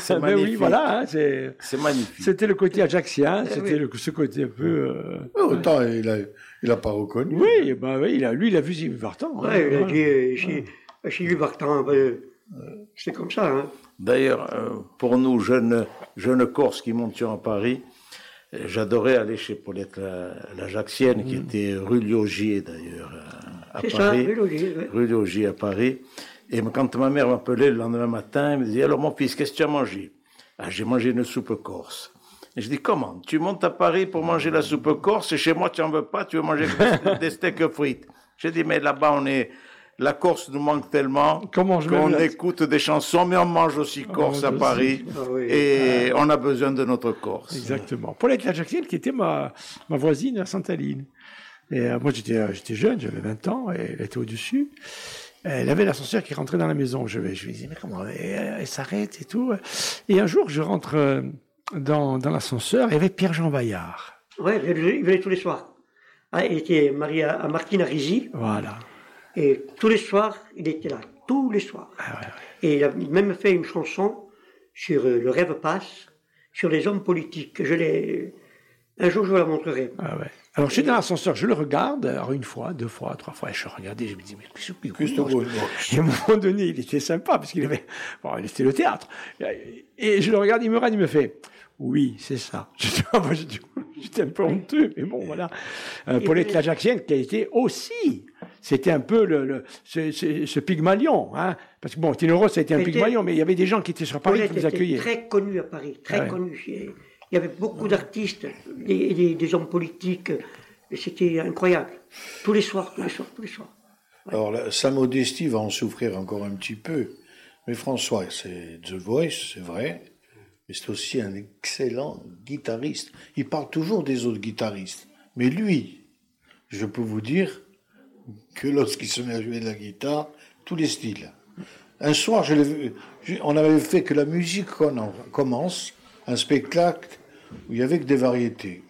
ben magnifique. oui, voilà, hein, c'est. C'est magnifique. C'était le côté ajaxien, Eh c'était le- ce côté un peu. euh, Autant il a, il a pas reconnu. Oui, bah oui, il a, lui, il a vu Sylvie Vartan. hein, Ouais, il a dit, euh, chez, Sylvie Vartan, ben, c'est comme ça. Hein. D'ailleurs, euh, pour nous, jeunes, jeunes Corses qui montions à Paris, euh, j'adorais aller chez Paulette la, la qui était rue Liogier, d'ailleurs, à- à C'est ça, Paris. oui, rue Liogier à Paris. Et quand ma mère m'appelait le lendemain matin, elle me disait, alors mon fils, qu'est-ce que tu as mangé? Ah, J'ai mangé une soupe corse. Et je dis, comment? Tu montes à Paris pour manger la soupe corse et chez moi, tu n'en veux pas, tu veux manger des steaks frites? J'ai dit, mais là-bas, on est... la Corse nous manque tellement qu'on écoute des chansons, mais on mange aussi Corse à Paris. Ah oui. Et on a besoin de notre Corse. Exactement. Paulette Lajaxienne, qui était ma, ma voisine à Sainte-Aline. Et euh, moi, j'étais, euh, j'étais jeune, j'avais 20 ans, et elle était au-dessus. Elle avait l'ascenseur qui rentrait dans la maison. Je, vais, je lui disais, mais comment Elle, elle s'arrête et tout. Et un jour, je rentre euh, dans, dans l'ascenseur, et il y avait Pierre-Jean Vaillard. Ouais, il venait- tous les soirs. Ah, il était marié à, à Martine Arisi, Voilà. Et tous les soirs, il était là, tous les soirs. Ah ouais, ouais. Et il a même fait une chanson sur euh, le rêve passe, sur les hommes politiques. Je l'ai. Un jour, je vous la montrerai. Ah ouais. Alors, je suis dans l'ascenseur, je le regarde, alors une fois, deux fois, trois fois, et je regardais, je me dis, mais qu'est-ce que Qu'est-ce que Et à un moment donné, il était sympa, parce qu'il avait, bon, il était le théâtre. Et je le regarde, il me regarde, il me fait, oui, c'est ça. J'étais un peu honteux, mais bon, voilà. Euh, Et Paulette Lajaxienne, qui a été aussi, c'était un peu le, le ce, ce, ce Pygmalion, hein. Parce que bon, Tino Ross, ça a été un Pygmalion, mais il y avait des gens qui étaient sur Paris Paulette qui nous était accueillaient. très connu à Paris, très Ah ouais. connu. Il y avait beaucoup d'artistes, des, des- des hommes politiques, c'était incroyable. Tous les soirs, tous les soirs, tous les soirs. Alors, la- sa modestie va en souffrir encore un petit peu. Mais François, c'est The Voice, c'est vrai. Mais c'est aussi un excellent guitariste. Il parle toujours des autres guitaristes. Mais lui, je peux vous dire que lorsqu'il se met à jouer de la guitare, tous les styles. Un soir, je vu, on avait fait que la musique commence, un spectacle où il y avait que des variétés.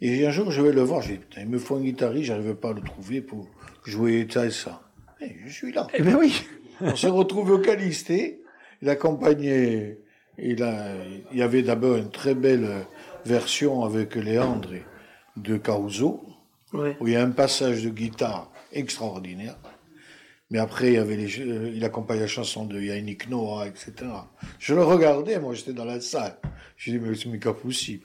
Et un jour, je vais le voir, je dis, putain, il me faut un guitariste, j'arrivais pas à le trouver pour jouer ça et ça. Et je suis là. Eh ben oui. On s'est retrouvé au Calisté. Il accompagnait. Il, a, il y avait d'abord une très belle version avec Léandre de Caruso, où il y a un passage de guitare extraordinaire. Mais après, il, y avait les, jeux- il accompagnait la chanson de Yannick Noah, etc. Je le regardais, moi j'étais dans la salle. Je dis, mais c'est mais pas possible.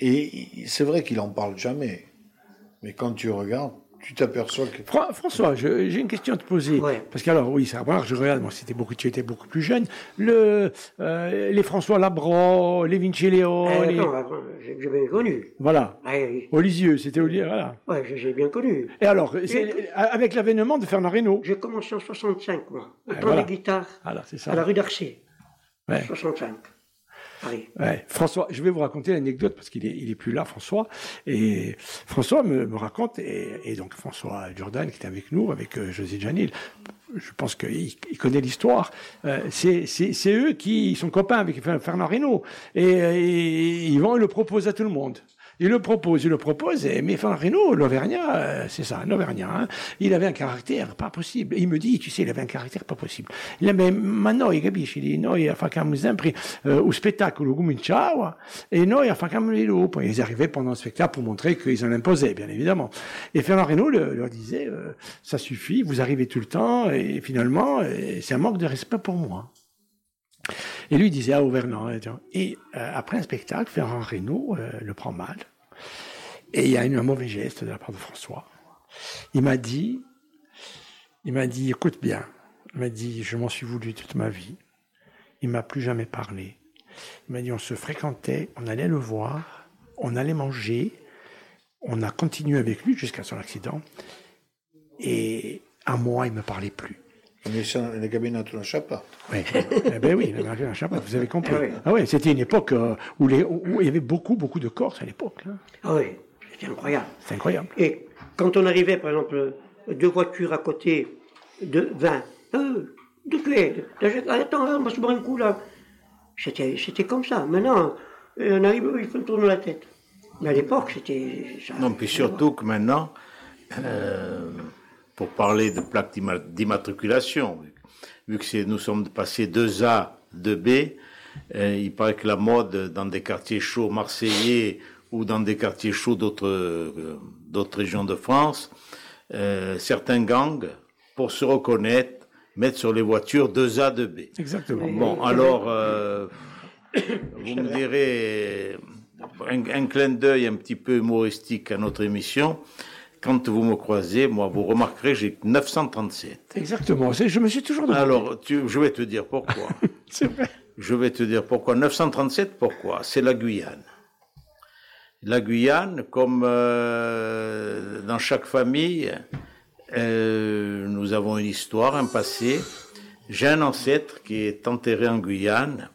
Et c'est vrai qu'il en parle jamais. Mais quand tu regardes, tu t'aperçois que. Fra- François, j'ai une question à te poser. Ouais. Parce que alors, oui, ça va, je regarde, moi, c'était beaucoup, tu étais beaucoup plus jeune. Le, euh, les François Labro, les Vinci Léo, Eh, les- j'ai j'ai bien connu. voilà. Ah, oui. Au Lisieux, c'était au Lisieux, voilà. Ouais, j'ai- bien connu. Et alors, avec l'avènement de Fernand Reynaud. J'ai commencé en 65, moi, au Ah, temps voilà. des guitares, Voilà, c'est à la ça. rue d'Arcé. Ouais. 65. François, je vais vous raconter l'anecdote parce qu'il est, il est plus là, François. Et François me, raconte, et, donc François Jordan qui était avec nous, avec euh, José Janil, je pense qu'il il connaît l'histoire. Euh, c'est, eux qui sont copains avec Fernand Reynaud. Et, et ils vont et le proposent à tout le monde. Il le propose, il le propose, et, mais Fernand Reynaud, l'Auvergnat, euh, c'est ça, un hein, il avait un caractère pas possible. Il me dit, tu sais, il avait un caractère pas possible. Il mais ma noi, capisci? Di noi facciamo sempre eh, un spettacolo cominciava e noi facciamo le dopo. Ils arrivaient pendant le spectacle pour montrer qu'ils en imposaient, bien évidemment. Et Fernand Reynaud le- leur disait, euh, ça suffit, vous arrivez tout le temps, et finalement, euh, c'est un manque de respect pour moi. Et lui disait à Auvergnat. Et euh, après un spectacle, Fernand Reynaud euh, le prend mal. Et il y a eu un mauvais geste de la part de François. Il m'a dit, il m'a dit, écoute bien, il m'a dit, je m'en suis voulu toute ma vie. Il m'a plus jamais parlé. Il m'a dit, on se fréquentait, on allait le voir, on allait manger, on a continué avec lui jusqu'à son accident. Et à moi, il me parlait plus. On est sur le cabinet de la Chapa. Oui, eh ben oui, Marguerite de Chapat, vous avez compris. Ah oui. Ah ouais, c'était une époque euh, où, les, où il y avait beaucoup, beaucoup de Corses à l'époque. Ah oui, c'était incroyable. C'est incroyable. Et quand on arrivait, par exemple, deux voitures à côté de 20, euh, de tuer, de- attends, on va se boire un coup là. C'était, c'était comme ça. Maintenant, euh, on arrive, il faut tourner la tête. Mais à l'époque, c'était. Non, puis surtout que maintenant, euh, pour parler de plaque d'imma- d'immatriculation, vu que nous sommes passés 2A, 2B, euh, il paraît que la mode dans des quartiers chauds marseillais ou dans des quartiers chauds d'autres euh, d'autres régions de France, euh, certains gangs, pour se reconnaître, mettent sur les voitures 2A, 2B. Exactement. Bon, alors, euh, vous me direz un, un clin d'œil un petit peu humoristique à notre émission. Quand vous me croisez, moi, vous remarquerez, j'ai 937. Exactement. Je me suis toujours demandé. Alors, tu- je vais te dire pourquoi. C'est vrai. Je vais te dire pourquoi. 937, pourquoi? C'est la Guyane. La Guyane, comme euh, dans chaque famille, Euh, nous avons une histoire, un passé. J'ai un ancêtre qui est enterré en Guyane,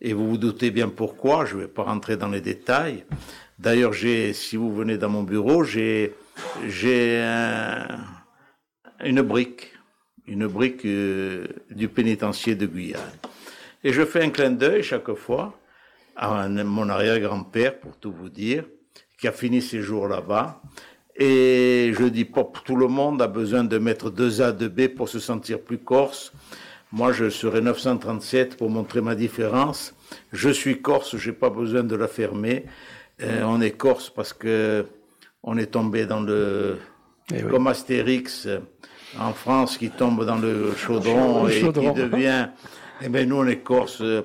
et vous vous doutez bien pourquoi, je ne vais pas rentrer dans les détails. D'ailleurs, j'ai, si vous venez dans mon bureau, j'ai, j'ai un- une brique, une brique euh, du pénitencier de Guyane. Et je fais un clin d'œil chaque fois à mon arrière-grand-père, pour tout vous dire, qui a fini ses jours là-bas. Et je dis, pas tout le monde a besoin de mettre deux A, deux B pour se sentir plus corse. Moi, je serai 937 pour montrer ma différence. Je suis corse, j'ai pas besoin de la fermer. Euh, on est corse parce que on est tombé dans le, Eh oui. comme Astérix euh, en France qui tombe dans le chaudron Le et qui devient, eh ben nous on est corse. euh,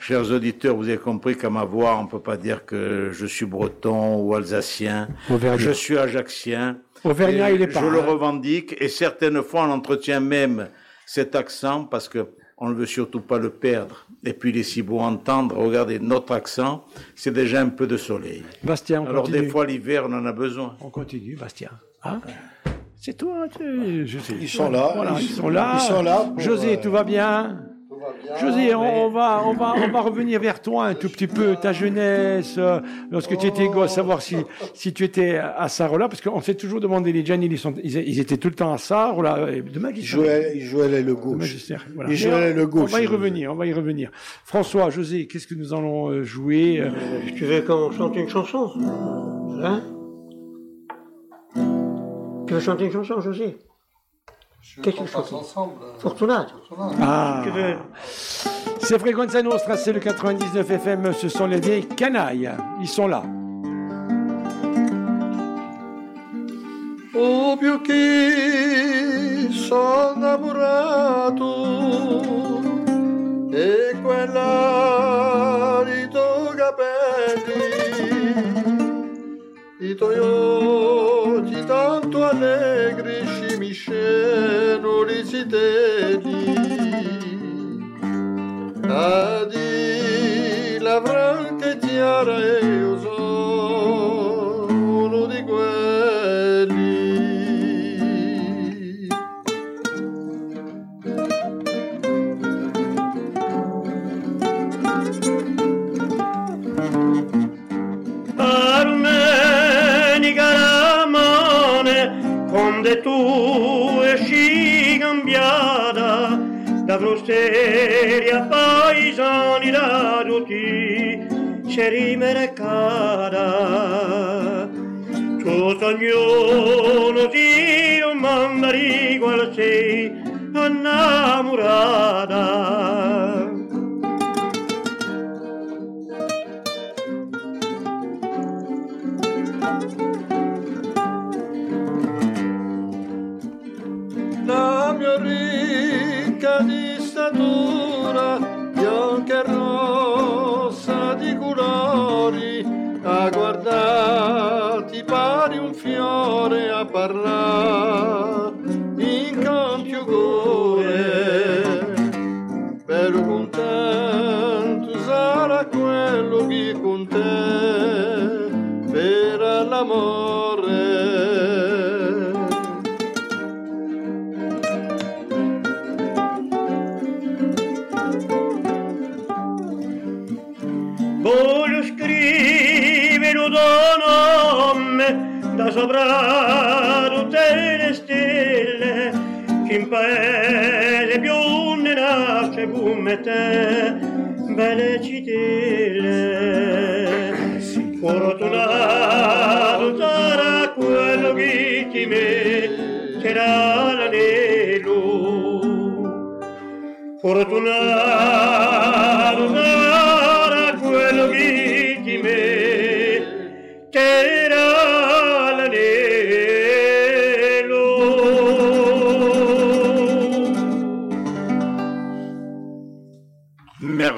Chers auditeurs, vous avez compris qu'à ma voix, on peut pas dire que je suis breton ou alsacien. Auvergnat. Je suis ajaxien. Auvergnat, il est pas. Je le hein. revendique et certaines fois on entretient même cet accent parce que on ne veut surtout pas le perdre. Et puis il est si beau à entendre. Regardez notre accent, c'est déjà un peu de soleil. Bastien, on Alors continue. des fois l'hiver on en a besoin. On continue, Bastien. Hein c'est toi, tu- je sais. Ils sont là, Voilà, ils- ils sont là. ils sont là pour, José, euh, tout va bien va bien. José, on, on va, on, va, on va revenir vers toi un tout petit peu, ta jeunesse, euh, lorsque tu étais gosse, savoir si, si tu étais à Sarola, parce qu'on s'est toujours demandé, les Gianni, ils, sont, ils, ils étaient tout le temps à Sarola, et de Il magistère. jouait, il jouait l'aile De gauche. voilà. Gauche. On va y revenir, on va y revenir. François, José, qu'est-ce que nous allons euh, jouer euh, Si tu veux qu'on chante une chanson? Hein? Tu veux chanter une chanson, José? Je Qu'est-ce qu'on que je passe fais ensemble. Fortunate Fortunate. Ah, veux c'est Frequenza Nostra, c'est le 99 FM, ce sont les vieilles canailles. Ils sont là. Oh più che sono innamorato e quella di tuoi capelli, i tuoi occhi tanto allegri scenuri ziteni adi la franca chiara io sono uno di quelli. Armeni Caramone con de tu seria paesani da tutti cerime recada Cosagnolo di un mandarigo al sei annamorada bianca e rossa di colori, a guardarti pari un fiore, a parlare sopra tutte le stelle che in paese più ne nasce come te belle cittelle fortunato sarà quello che ti metterà l'anello. Fortunato sarà quello che ti metterà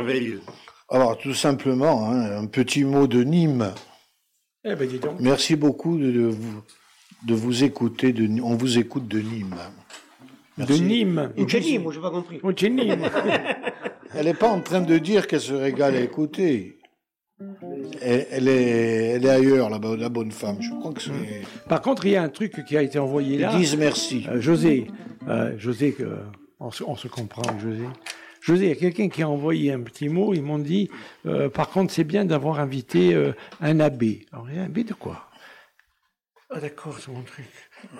Merveilleux. Alors, tout simplement, hein, un petit mot de Nîmes. Eh ben, dis donc. Merci beaucoup de, de vous, de vous écouter. De, on vous écoute de Nîmes. De. Nîmes. Une chenille, moi j'ai pas compris. Oh, c'est Nîmes. Elle n'est pas en train de dire qu'elle se régale à écouter. elle, elle est, elle est ailleurs, la, bo- la bonne femme. Je crois que c'est. Par contre, il y a un truc qui a été envoyé là. Ils disent merci. Euh, José, euh, José, on, se, on se comprend, José. José, il y a quelqu'un qui a envoyé un petit mot. Ils m'ont dit, euh, par contre, c'est bien d'avoir invité euh, un abbé. Alors, un abbé de quoi? Ah, d'accord, c'est mon truc.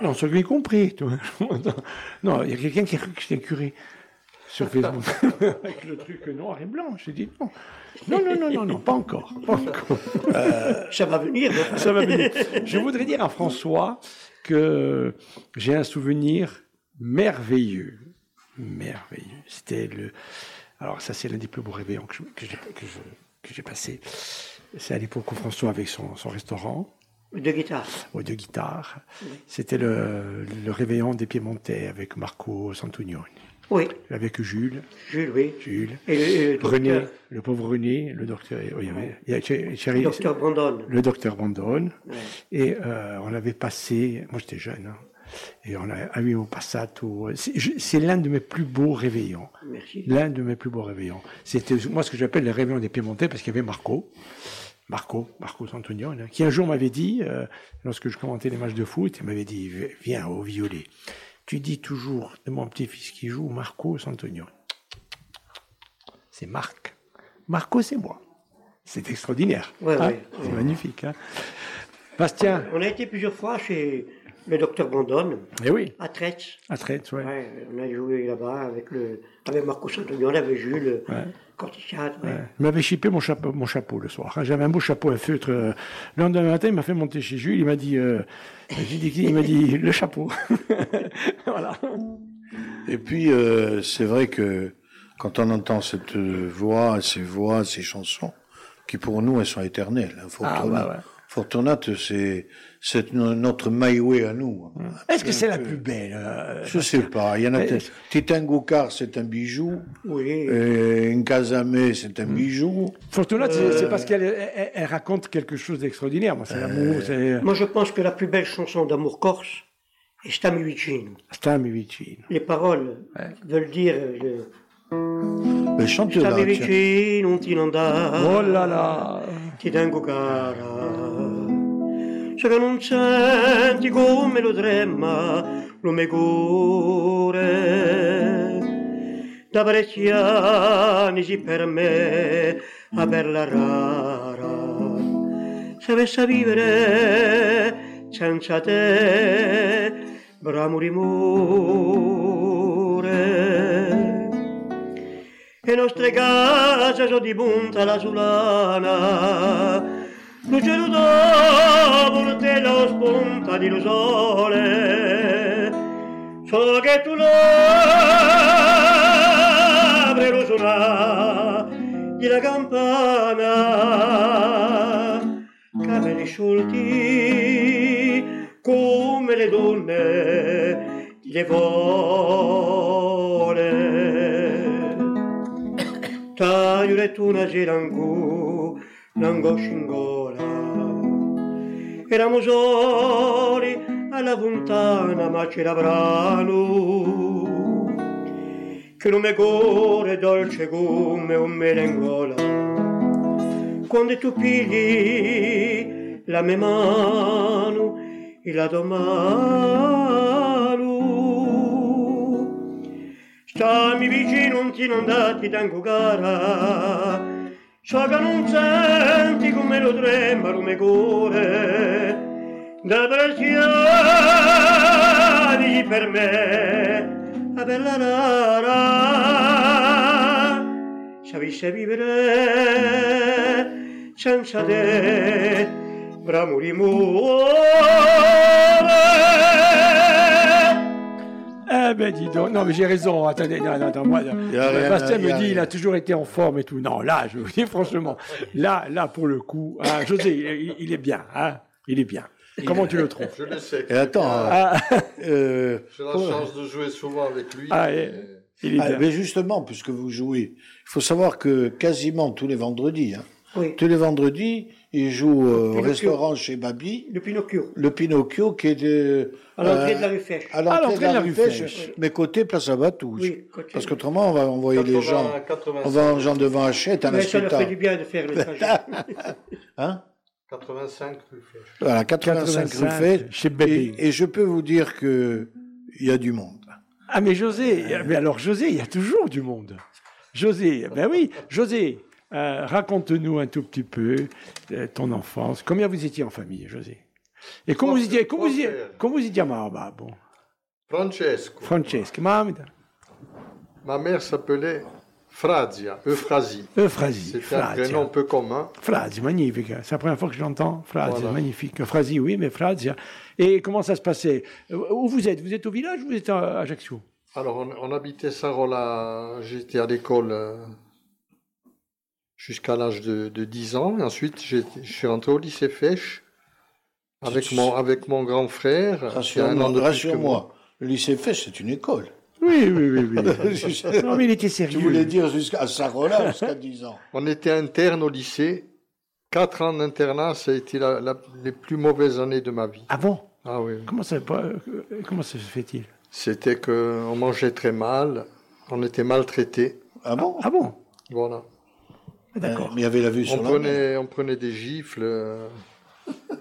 Non, ce que j'ai compris. toi. non, il y a quelqu'un qui a cru que j'étais curé sur Facebook avec le truc noir et blanc. J'ai dit non. Non, non, non, non, non, pas encore. Pas encore. Ça va venir. Ça va venir. Je voudrais dire à François que j'ai un souvenir merveilleux. Merveilleux. C'était le. Alors, ça, c'est l'un des plus beaux réveillons que j'ai passé. C'est à l'époque où François avec son, son restaurant, De guitare. au de guitare. C'était le, le réveillon des Piémontais avec Marco Santonioni, Oui, avec Jules. Jules, oui. Jules. Et le, le René, docteur, le pauvre René, le docteur. oui, il y avait- il y a- chez- chéri- docteur Brandon. le docteur. Ouais. Et euh, on avait passé, moi j'étais jeune, hein, et on a eu au passato. C'est l'un de mes plus beaux réveillons. Merci. L'un de mes plus beaux réveillons. C'était moi ce que j'appelle les réveillons des Piémontais parce qu'il y avait Marco. Marco, Marco Santonione, hein, qui un jour m'avait dit, euh, lorsque je commentais les matchs de foot, il m'avait dit, viens au violet. Tu dis toujours de mon petit-fils qui joue Marco Santonione. C'est Marc. Marco, c'est moi. C'est extraordinaire. Ouais, hein. ouais, c'est magnifique. Hein. Bastien, On a été plusieurs fois chez le docteur Brandon, eh oui, à Traite. à traite, ouais. Ouais, on a joué là-bas avec, le, avec Marco Santonion, avec Jules, Ouais. Cortichat. Ouais. Il m'avait chippé mon chapeau, mon chapeau le soir. J'avais un beau chapeau à feutre. euh, Le lendemain matin, il m'a fait monter chez Jules. Il m'a dit, euh, il m'a dit le chapeau. voilà. Et puis, euh, c'est vrai que quand on entend cette euh, voix, ces voix, ces chansons, qui pour nous, elles sont éternelles. hein, Fortunat. Ah, bah ouais. Fortunate, c'est, c'est no- notre maïwé à nous. hein. Est-ce que c'est la plus belle euh, Je sais pas. Il y en a. C'est un bijou. Oui. Euh, Nkazame, c'est un bijou. Fortunate, c'est- c'est parce qu'elle elle- elle raconte quelque chose d'extraordinaire. Moi, c'est l'amour, c'est Moi, je pense que la plus belle chanson d'amour corse est Stammi vicino. Les paroles veulent dire euh, Mais chante-la. Stammi tiens. vicino, Oh là là ti tengo cara. So che non senti come lo trema lo mio cuore. Da parecchi anni si per me a bella rara. Se avessi a vivere senza te, bramo rimore. E nostre case sono di punta la sulana, luce dopo te lo spunta di lo sole, so che tu l'apri lo suona di la campana, capelli sciolti come le donne di le vole. Taglio tu una girangu, l'angoscia in gola. Eravamo soli alla fontana, ma c'era brano. Che non mi cuore dolce come un merengola. Quando tu pigli la mia mano e la mano, Stammi vicino, non ti non dati tanto cara, che non senti come lo trema mio cuore, da bracciali per me, la bella rara, sapessi vivere senza te, bramo rimore. Eh ben dis donc, non mais j'ai raison, attendez, non, non, non, moi, Y a rien, Bastien me dit rien. il a toujours été en forme et tout. Non, là, je vous dis franchement, là, là pour le coup, hein, José, il, il est bien, hein, il est bien. Comment tu le trouves? Je le sais. Et attends, ah, euh, J'ai la chance de jouer souvent avec lui. Ah, et- et- il est ah, bien. mais justement, puisque vous jouez, il faut savoir que quasiment tous les vendredis, hein, Oui. tous les vendredis, il joue euh, au restaurant chez Babi, Le Pinocchio. le Pinocchio qui est de, À l'entrée euh, de la rue Fèche. à l'entrée de la rue Fèche, Fèche. mais côté Place Abatouche. Oui, côté- Parce qu'autrement, on va envoyer les 80, gens, 85. on va en gens devant Hachette, à Mais ça leur fait du bien de faire le trajet. Hein? 85 rue Fèche. Voilà, 85, rue 85, Fèche. chez Bébé. Et, et je peux vous dire que il y a du monde. Ah mais José, mais alors José, il y a toujours du monde. José, ben oui, José, euh, raconte-nous un tout petit peu euh, ton enfance. Combien vous étiez en famille, José? Étiez à bah, bon, Francesco. Francesca, mamma, Ma mère s'appelait Frazia, Euphrasie. Euphrasie, C'était un prénom un peu commun. Frazia, magnifique. C'est la première fois que je l'entends. Voilà. magnifique. Frazia, oui, mais Frazia. Et comment ça se passait? Euh, Où vous êtes? Vous êtes au village ou vous êtes à Ajaccio? Alors, on, on habitait Sarola, j'étais à l'école jusqu'à l'âge de, de 10 ans. Et ensuite, je suis rentré au lycée Fèche avec mon, avec mon grand frère. qui a un an de Rassure-moi, plus que moi. rassure-moi. Le lycée Fèche, c'est une école. Oui, oui, oui. oui. non, mais il était Tu sérieux. voulais dire jusqu'à Sarola, jusqu'à 10 ans. On était interne au lycée. Quatre ans d'internat, ça a été la- la- les plus mauvaises années de ma vie. Ah bon? Ah oui. Comment ça, euh, comment ça se fait-il? C'était qu'on mangeait très mal, on était maltraités. Ah bon? Ah bon? Voilà. D'accord. Mais il y avait la vue On sur la prenait, on prenait des gifles. euh,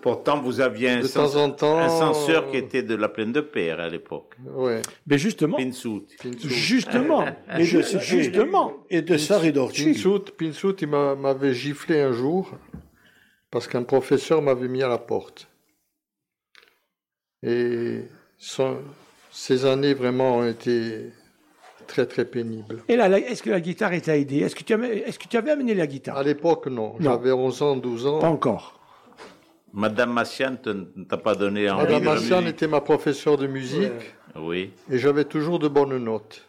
Pourtant, vous aviez un, De cens- temps en temps, un censeur qui était de la plaine de Père à l'époque. Ouais. Mais justement, Pinsout. Pinsou. justement, Et de ça- justement. Et de Saridorci. Pinsout, Pinsout, il m'a- m'avait giflé un jour parce qu'un professeur m'avait mis à la porte. Et son- ces années vraiment ont été très très pénibles. Et là, est-ce que la guitare t'a aidé Est-ce que, tu avais- est-ce que tu avais amené la guitare? À l'époque, non. J'avais 11 ans, 12 ans. Pas encore. Madame Massian ne t'a pas donné envie Madame Massian était ma professeure de musique Oui. et j'avais toujours de bonnes notes.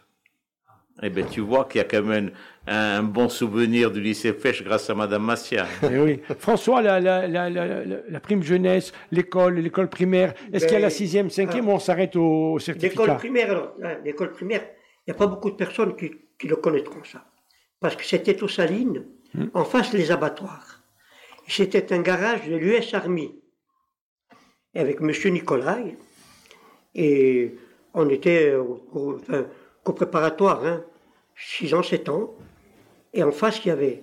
Eh bien, tu vois qu'il y a quand même un, un bon souvenir du lycée Fèche grâce à Madame Massian. Eh oui. François, la, la, la, la, la- la prime jeunesse, l'école, l'école primaire, est-ce qu'il y a la Ben, sixième, cinquième ah. ou on s'arrête au L'école certificat? Primaire, alors, hein, l'école primaire, il n'y a pas beaucoup de personnes qui, qui le connaîtront ça. Parce que c'était aux Salines, en face des abattoirs. C'était un garage de l'US Army. Avec M. Nicolai. Et on était au, au- enfin, qu'au préparatoire, hein, 6 ans, 7 ans. Et en face, il y avait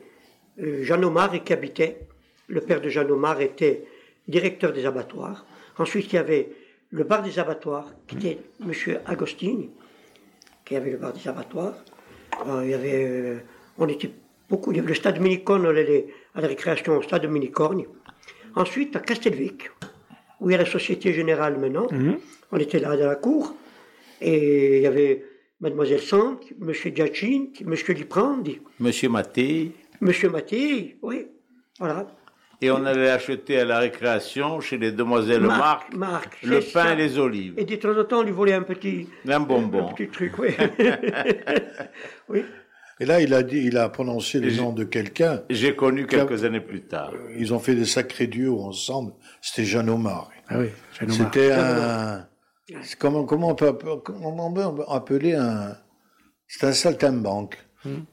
euh, Jean Omar qui habitait. Le père de Jean Omar était directeur des abattoirs. Ensuite, il y avait le bar des abattoirs, qui était M. Agostini, qui avait le bar des abattoirs. Euh, il y avait, euh, on était beaucoup. Il y avait le stade Minicorne, on allait à la récréation au stade Minicorne. Ensuite, à Castelvic, où il y a la Société Générale maintenant. On était là dans la cour. Et il y avait Mademoiselle Sant, M. Giacint, M. Liprandi, Monsieur Maté. M. Mattei, oui, voilà. Et on allait acheter à la récréation chez les demoiselles Marc, Marc, le c'est pain ça. et les olives. Et de temps en temps, on lui volait un petit, Un bonbon. un petit truc, oui. oui. Et là, il a, dit, il a prononcé le nom de quelqu'un. J'ai connu quelques années plus tard. Ils ont fait des sacrés duos ensemble. C'était Jeanne Omar. Ah oui, Jeanne Omar. C'était un. c'est Comment, comment, on peut, appeler- comment on peut appeler un. C'était un saltimbanque.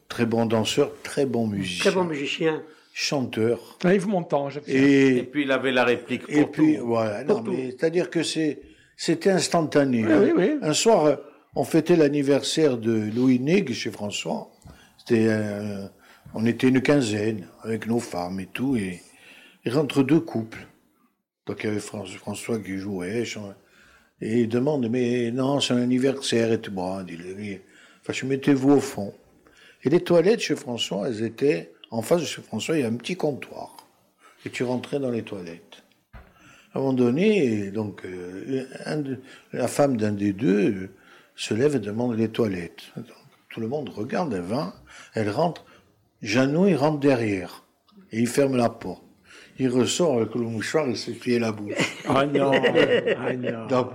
Très bon danseur, très bon musicien. Très bon musicien. Chanteur. Ah, Yves Montand, bien. Et Et, puis il avait la réplique pour et puis, tout. voilà. Non, mais c'est-à-dire que c'est, c'était instantané. Oui, hein. oui, oui. Un soir, on fêtait l'anniversaire de Louis Neg chez François. C'était, euh, on était une quinzaine avec nos femmes et tout, et il rentre deux couples. Donc il y avait Fran- François qui jouait, et il demande, mais non, c'est un anniversaire et tout. Bon, dit lui, enfin, je mettez-vous au fond. Et les toilettes chez François, elles étaient, en face de chez François, il y a un petit comptoir. Et tu rentrais dans les toilettes. À un moment donné, donc, euh, un de- la femme d'un des deux euh, se lève et demande les toilettes. Donc, tout le monde regarde, elle va, elle rentre. Jeannot, il rentre derrière. Et il ferme la porte. Il ressort avec le mouchoir et s'essuie la bouche. Ah non, ah non. Donc,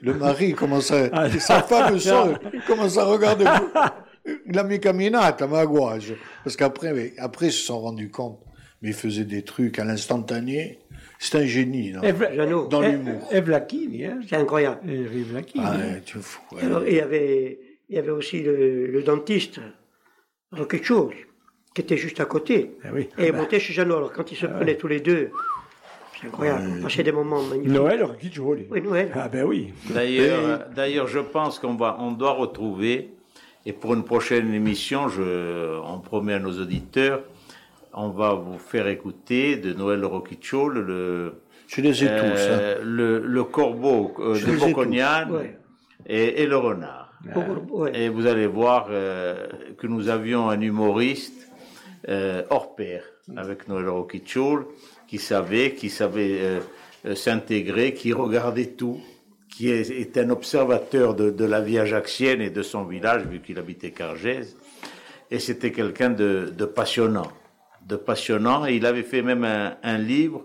le mari commence à, Ah, sa femme sort, commence à regarder la mia camminata, ma guage. Parce qu'après, après, ils se sont rendus compte. Mais il faisait des trucs à l'instantané. C'est un génie, non Eve- Jeannot. Dans Eve- l'humour. Eve Lacchini, hein. C'est incroyable. Eve Lacchini. Ah, hein. ouais, tu es fou. ouais. Alors, il y avait, il y avait aussi le, le dentiste, Roccheccioli, qui était juste à côté. Ah oui. Et Ah bah. montait chez Jeannot. Alors quand ils se prenaient tous les deux, c'est incroyable. On passait des moments magnifiques. Noël, Rocchigioli. Oui, Noël. Ah ben oui. D'ailleurs, d'ailleurs, je pense qu'on va, on doit retrouver, et pour une prochaine émission, je, on promet à nos auditeurs, on va vous faire écouter de Noël Rocchichol le, Je les ai tous. hein. euh, le, le corbeau euh, de Ouais. et, et le renard. Ouais. Et vous allez voir euh, que nous avions un humoriste hors pair avec Noël Rocchichol qui savait, qui savait s'intégrer, qui regardait tout, qui est, est un observateur de, de la vie ajaxienne et de son village vu qu'il habitait Cargèse. Et c'était quelqu'un de, de passionnant, de passionnant. Et il avait fait même un, un livre.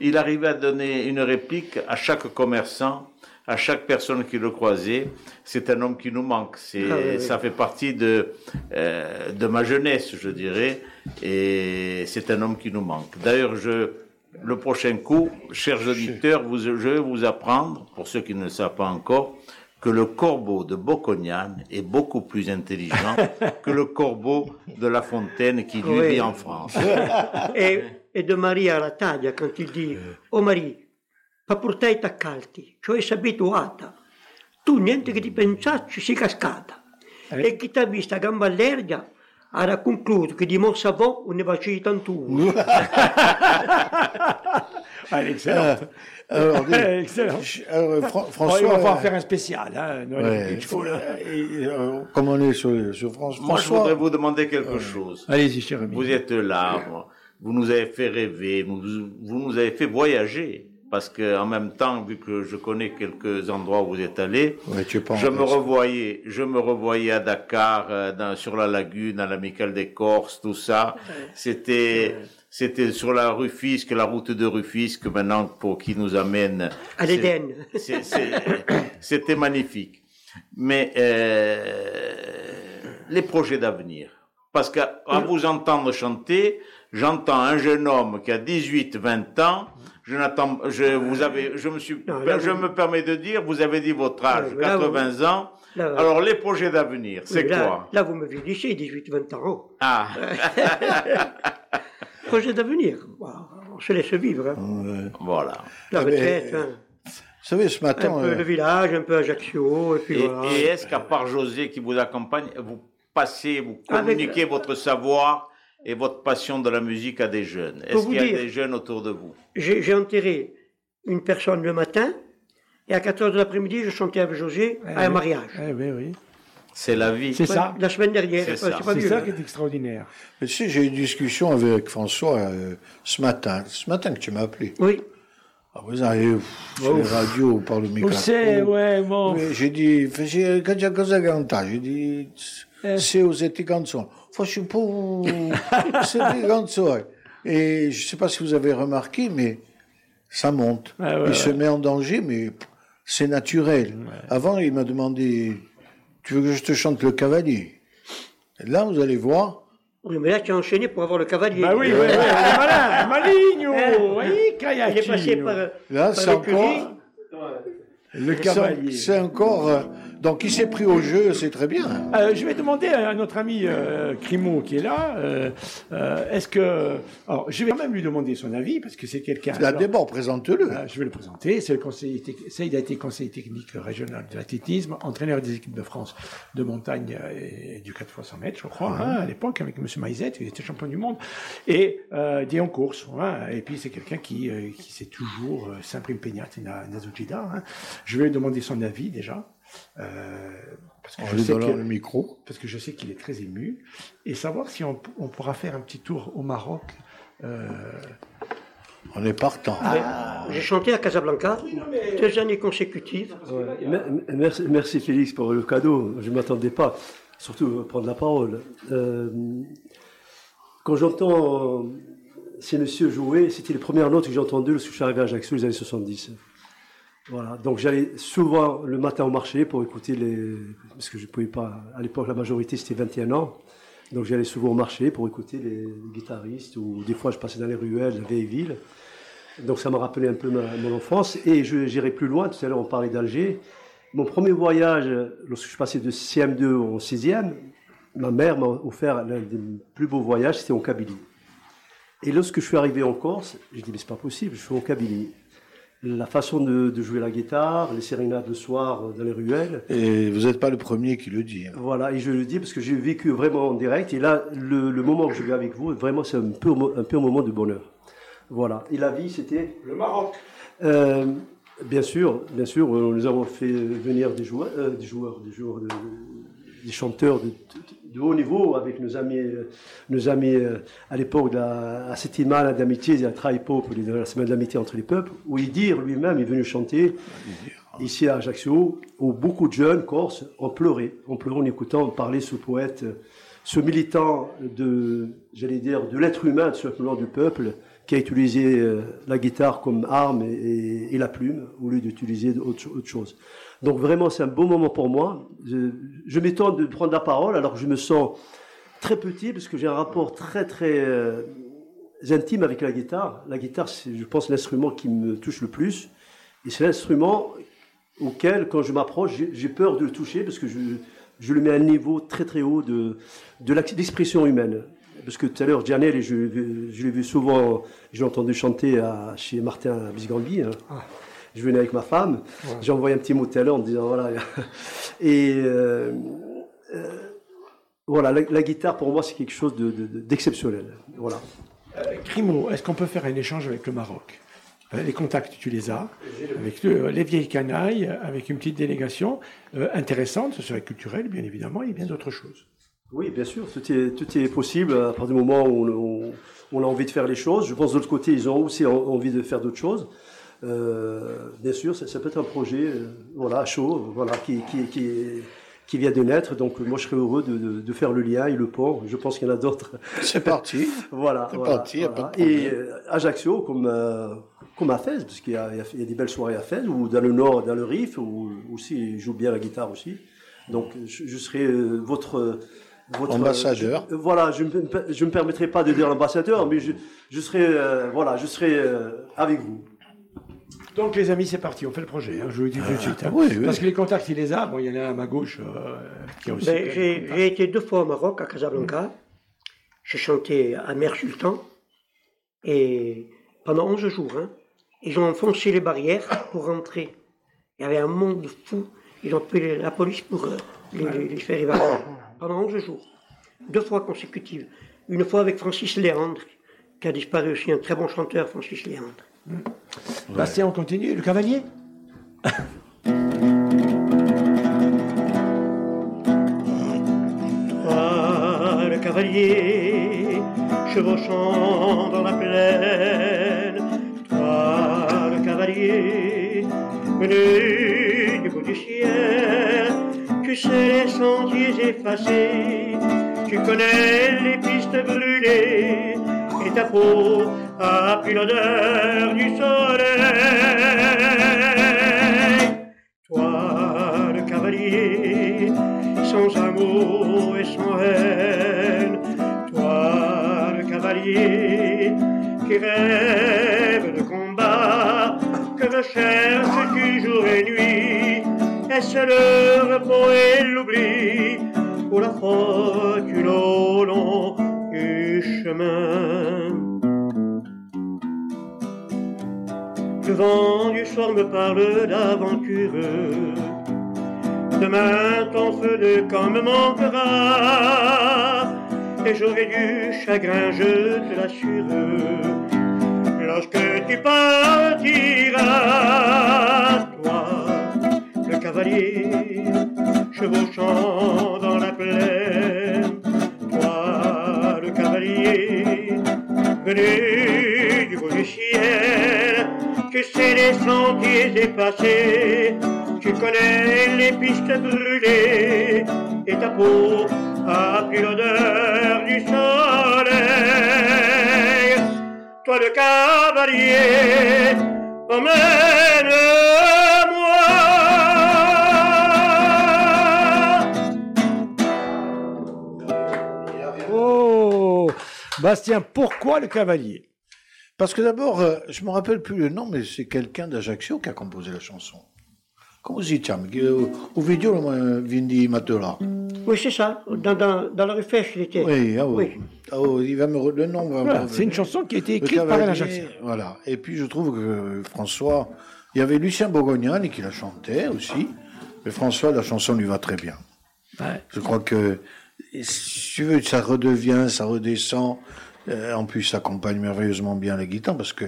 Il arrivait à donner une réplique à chaque commerçant, à chaque personne qui le croisait. C'est un homme qui nous manque. C'est, Ah oui, ça fait partie de euh, de ma jeunesse, je dirais. Et c'est un homme qui nous manque. D'ailleurs, je le prochain coup, chers auditeurs, vous, je vais vous apprendre, pour ceux qui ne le savent pas encore, que le corbeau de Bocconian est beaucoup plus intelligent que le corbeau de La Fontaine qui lui Oui. vit en France. E, e de Maria alla taglia, quando il di, oh Maria, pa portare t'accalti, cioè sei abituata, tu niente che ti pensarci sei cascata. Eh. E chi ti ha vista gamba allergia, ha concluso che di morsa vo ne va ci tantuno. Ah, elle est excellente. Alors, je- alors, Oh, François, il va falloir euh, faire un spécial, hein, Noël ouais, Rocchigioli. et, euh, comme on est sur, sur France, Moi, je François, voudrais vous demander quelque chose. Allez-y, cher ami. Vous êtes là, vous nous avez fait rêver, vous, vous nous avez fait voyager. Parce que en même temps, vu que je connais quelques endroits où vous êtes Ouais, en je me place. revoyais, je me revoyais à Dakar, euh, dans, sur la lagune, à l'amicale des Corses, tout ça. C'était, c'était sur la Rufisque, la route de Rufisque, maintenant pour qui nous amène À l'Éden. C'était magnifique. Mais euh, les projets d'avenir. Parce qu'à à vous entendre chanter, j'entends un jeune homme qui a 18, 20 ans. Je n'attends, je vous avez, je me suis, Non, là, je vous- me permets de dire, vous avez dit votre âge, Ouais, mais là, vous- 80 ans. là, Alors les projets d'avenir, c'est quoi? Là, vous me vieillissez, 18-20 ans. Ah, Projet d'avenir. On se laisse vivre. hein. Ouais. voilà. La Ah, mais- retraite, hein. Vous savez, ce un matin, peu euh, le village, un peu Ajaccio, et puis Et, voilà. et est-ce qu'à part José qui vous accompagne, vous passez, vous Avec- communiquez votre savoir? Et votre passion de la musique à des jeunes Est-ce qu'il y a dire- des jeunes autour de vous? J'ai j'ai enterré une personne le matin, et à 4 heures de l'après-midi, je chantais avec José à un mariage. Eh oui, oui. C'est la vie. C'est ça. La semaine dernière, C'est c'est ça. pas, pas C'est vieux. ça hein. qui est extraordinaire. tu sais, j'ai eu une discussion avec François euh, ce matin. Ce matin que tu m'as appelé. Oui, Ah, vous arrivez sur les radios par le micro. Vous savez, ouais, bon. Mais J'ai dit, j'ai- cantare, j'ai dit, Eh. se usate canzoni. Faccio un c'est des canzoni. Et je sais pas si vous avez remarqué, mais ça monte. Ah ouais, il se met en danger, mais c'est naturel. Avant, il m'a demandé, tu veux que je te chante le cavalier? Et là, vous allez voir, oui, mais là, tu as enchaîné pour avoir le cavalier. Bah oui, oui, oui, malin, maligno, oui, Il est passé par, là, c'est encore, Le c'est- cavalier. c'est encore, euh, donc il s'est pris au jeu, c'est très bien. Euh, je vais demander à notre ami euh, Crimo qui est là, euh, euh, est-ce que... Alors, je vais quand même lui demander son avis, parce que c'est quelqu'un... D'abord, présente-le. euh, je vais le présenter. C'est le conseiller ça, il a été conseiller technique régional de l'athlétisme, entraîneur des équipes de France de montagne euh, et du 4 x 100 mètres, je crois, hein, à l'époque, avec M. Maizet, il était champion du monde, et euh, des en course. hein. et puis, c'est quelqu'un qui, euh, qui sait toujours euh, s'imprime peignate na, na Zugida, hein. Je vais lui demander son avis, déjà. Euh, parce que En je lui sais donnant que- le micro. parce que je sais qu'il est très ému, et savoir si on, on pourra faire un petit tour au Maroc. euh, On est partant. J'ai chanté à Casablanca deux années consécutives. Ouais. Merci, merci Félix pour le cadeau. Je ne m'attendais pas, surtout à prendre la parole. Euh, quand j'entends euh, ces messieurs jouer, c'était les premières notes que j'ai entendues lorsque je suis arrivé à Ajaccio les années 70. Voilà. Donc j'allais souvent le matin au marché pour écouter les. Parce que je pouvais pas. À l'époque, la majorité c'était 21 ans. Donc j'allais souvent au marché pour écouter les guitaristes ou des fois je passais dans les ruelles, la vieille ville. Donc ça m'a rappelé un peu mon enfance. Et j'irai plus loin, tout à l'heure on parlait d'Alger. Mon premier voyage, lorsque je passé de CM2 au 6e, ma mère m'a offert l'un des plus beaux voyages, c'était en Kabylie. Et lorsque je suis arrivé en Corse, j'ai dit, mais c'est pas possible, je suis en Kabylie. La façon de, de jouer la guitare, les sérénades le soir dans les ruelles, Et vous n'êtes pas le premier qui le dit. hein. voilà, et je le dis parce que j'ai vécu vraiment en direct. Et là, le, le moment que je vis avec vous, vraiment, c'est un peu, un peu un moment de bonheur. Voilà. Et la vie, c'était Le Maroc. euh, Bien sûr, bien sûr, euh, nous avons fait venir des joueurs, euh, des joueurs, des joueurs, de- des chanteurs de, de- de haut niveau avec nos amis, euh, nos amis euh, à l'époque de la à settimana d'amitié, il Traipo, de la semaine de l'amitié entre les peuples, où Idir lui-même est venu chanter ici à Ajaccio, où beaucoup de jeunes corses ont pleuré, ont pleuré en écoutant parler ce poète, ce militant de, j'allais dire, de l'être humain, tout simplement du peuple, qui a utilisé euh, la guitare comme arme et, la plume au lieu d'utiliser autre, autre chose. Donc vraiment, c'est un beau moment pour moi. Je, je m'étonne de prendre la parole alors que je me sens très petit parce que j'ai un rapport très très euh, intime avec la guitare. La guitare, c'est, je pense, l'instrument qui me touche le plus. Et c'est l'instrument auquel, quand je m'approche, j'ai, peur de le toucher parce que je, je le mets à un niveau très très haut de, de d'expression humaine. Parce que tout à l'heure, Janelle, je, je l'ai vu souvent, je entendu chanter chez Martin Bisgambi. Je venais avec ma femme, j'ai envoyé un petit mot tout à l'heure en disant voilà. Et euh, euh, voilà, la, la guitare pour moi c'est quelque chose de- de- de- d'exceptionnel. Voilà. Euh, Crimo, est-ce qu'on peut faire un échange avec le Maroc? Euh, Les contacts, tu les as, avec le- les vieilles canailles, avec une petite délégation euh, intéressante, ce serait culturel, bien évidemment, et bien d'autres choses. Oui, bien sûr, tout est, tout est possible à partir du moment où on, on- on a envie de faire les choses. Je pense de l'autre côté, ils ont aussi en- envie de faire d'autres choses. Euh, bien sûr, ça, ça peut être un projet euh, voilà, chaud, voilà, qui, qui, qui, qui vient de naître. Donc moi, je serais heureux de, de- de faire le lien et le pont. Je pense qu'il y en a d'autres. C'est parti. Voilà. C'est voilà, parti, y a voilà. pas de Et euh, Ajaccio, comme, euh, comme à Fès, parce qu'il y, a- il y a- il des belles soirées à Fès, ou dans le Nord, dans le Rif, où aussi, je joue bien la guitare aussi. Donc, je, je serai euh, votre, votre. Ambassadeur. je- voilà, je ne me, je me permettrai pas de dire l'ambassadeur, mais je, je serai, voilà, je serai avec vous. Donc, les amis, c'est parti, on fait le projet, hein, je vous le dis tout de suite. hein. oui, oui. Parce que les contacts, il les a. Bon, il y en a un à ma gauche euh, qui a aussi. Ben, j'ai j'ai été deux fois au Maroc, à Casablanca. J'ai chanté à Mère Sultan. Et pendant 11 jours, hein, ils ont enfoncé les barrières pour rentrer. Il y avait un monde fou. Ils ont appelé la police pour euh, les, les- les faire évacuer. Pendant 11 jours. Deux fois consécutives. Une fois avec Francis Léandre, qui a disparu aussi, un très bon chanteur, Francis Léandre. Bastien, on continue. Le cavalier? Toi, le cavalier, chevauchant dans la plaine, toi, le cavalier, venu du bout du ciel, tu sais les sentiers effacés, tu connais les pistes brûlées, ta peau a pris l'odeur du soleil. Toi, le cavalier, sans amour et sans haine. Toi, le cavalier, qui rêve de combat, que recherches-tu jour et nuit? Est-ce le repos et l'oubli, ou la fortune au long du chemin vent du soir me parle d'aventureux. Demain ton feu de camp me manquera. Et j'aurai du chagrin, je te l'assure. Lorsque tu partiras, toi, le cavalier, chevauchant dans la plaine, toi, le cavalier, venu les sentiers effacés, tu connais les pistes brûlées, et ta peau a pris l'odeur du soleil. Toi le cavalier, emmène-moi. Oh Bastien, pourquoi le cavalier? Parce que d'abord, euh, je me rappelle plus le nom, mais c'est quelqu'un d'Ajaccio qui a composé la chanson. come si chiama? Che, un figliolo viene di Matola. Oui, c'est ça. Dans, dans, dans la rue Fèche, il était. Oui, ah oui. Oui. Ah oui, il va me le nom va me Voilà, c'est une chanson qui a été écrite par Jacques. Voilà. Et puis je trouve que François, il y avait Lucien Bourgognani qui la chantait aussi, mais François, la chanson lui va très bien. Ouais. Je crois que, si tu veux, ça redevient, ça redescend. Euh, en plus, ça accompagne merveilleusement bien la guitare parce que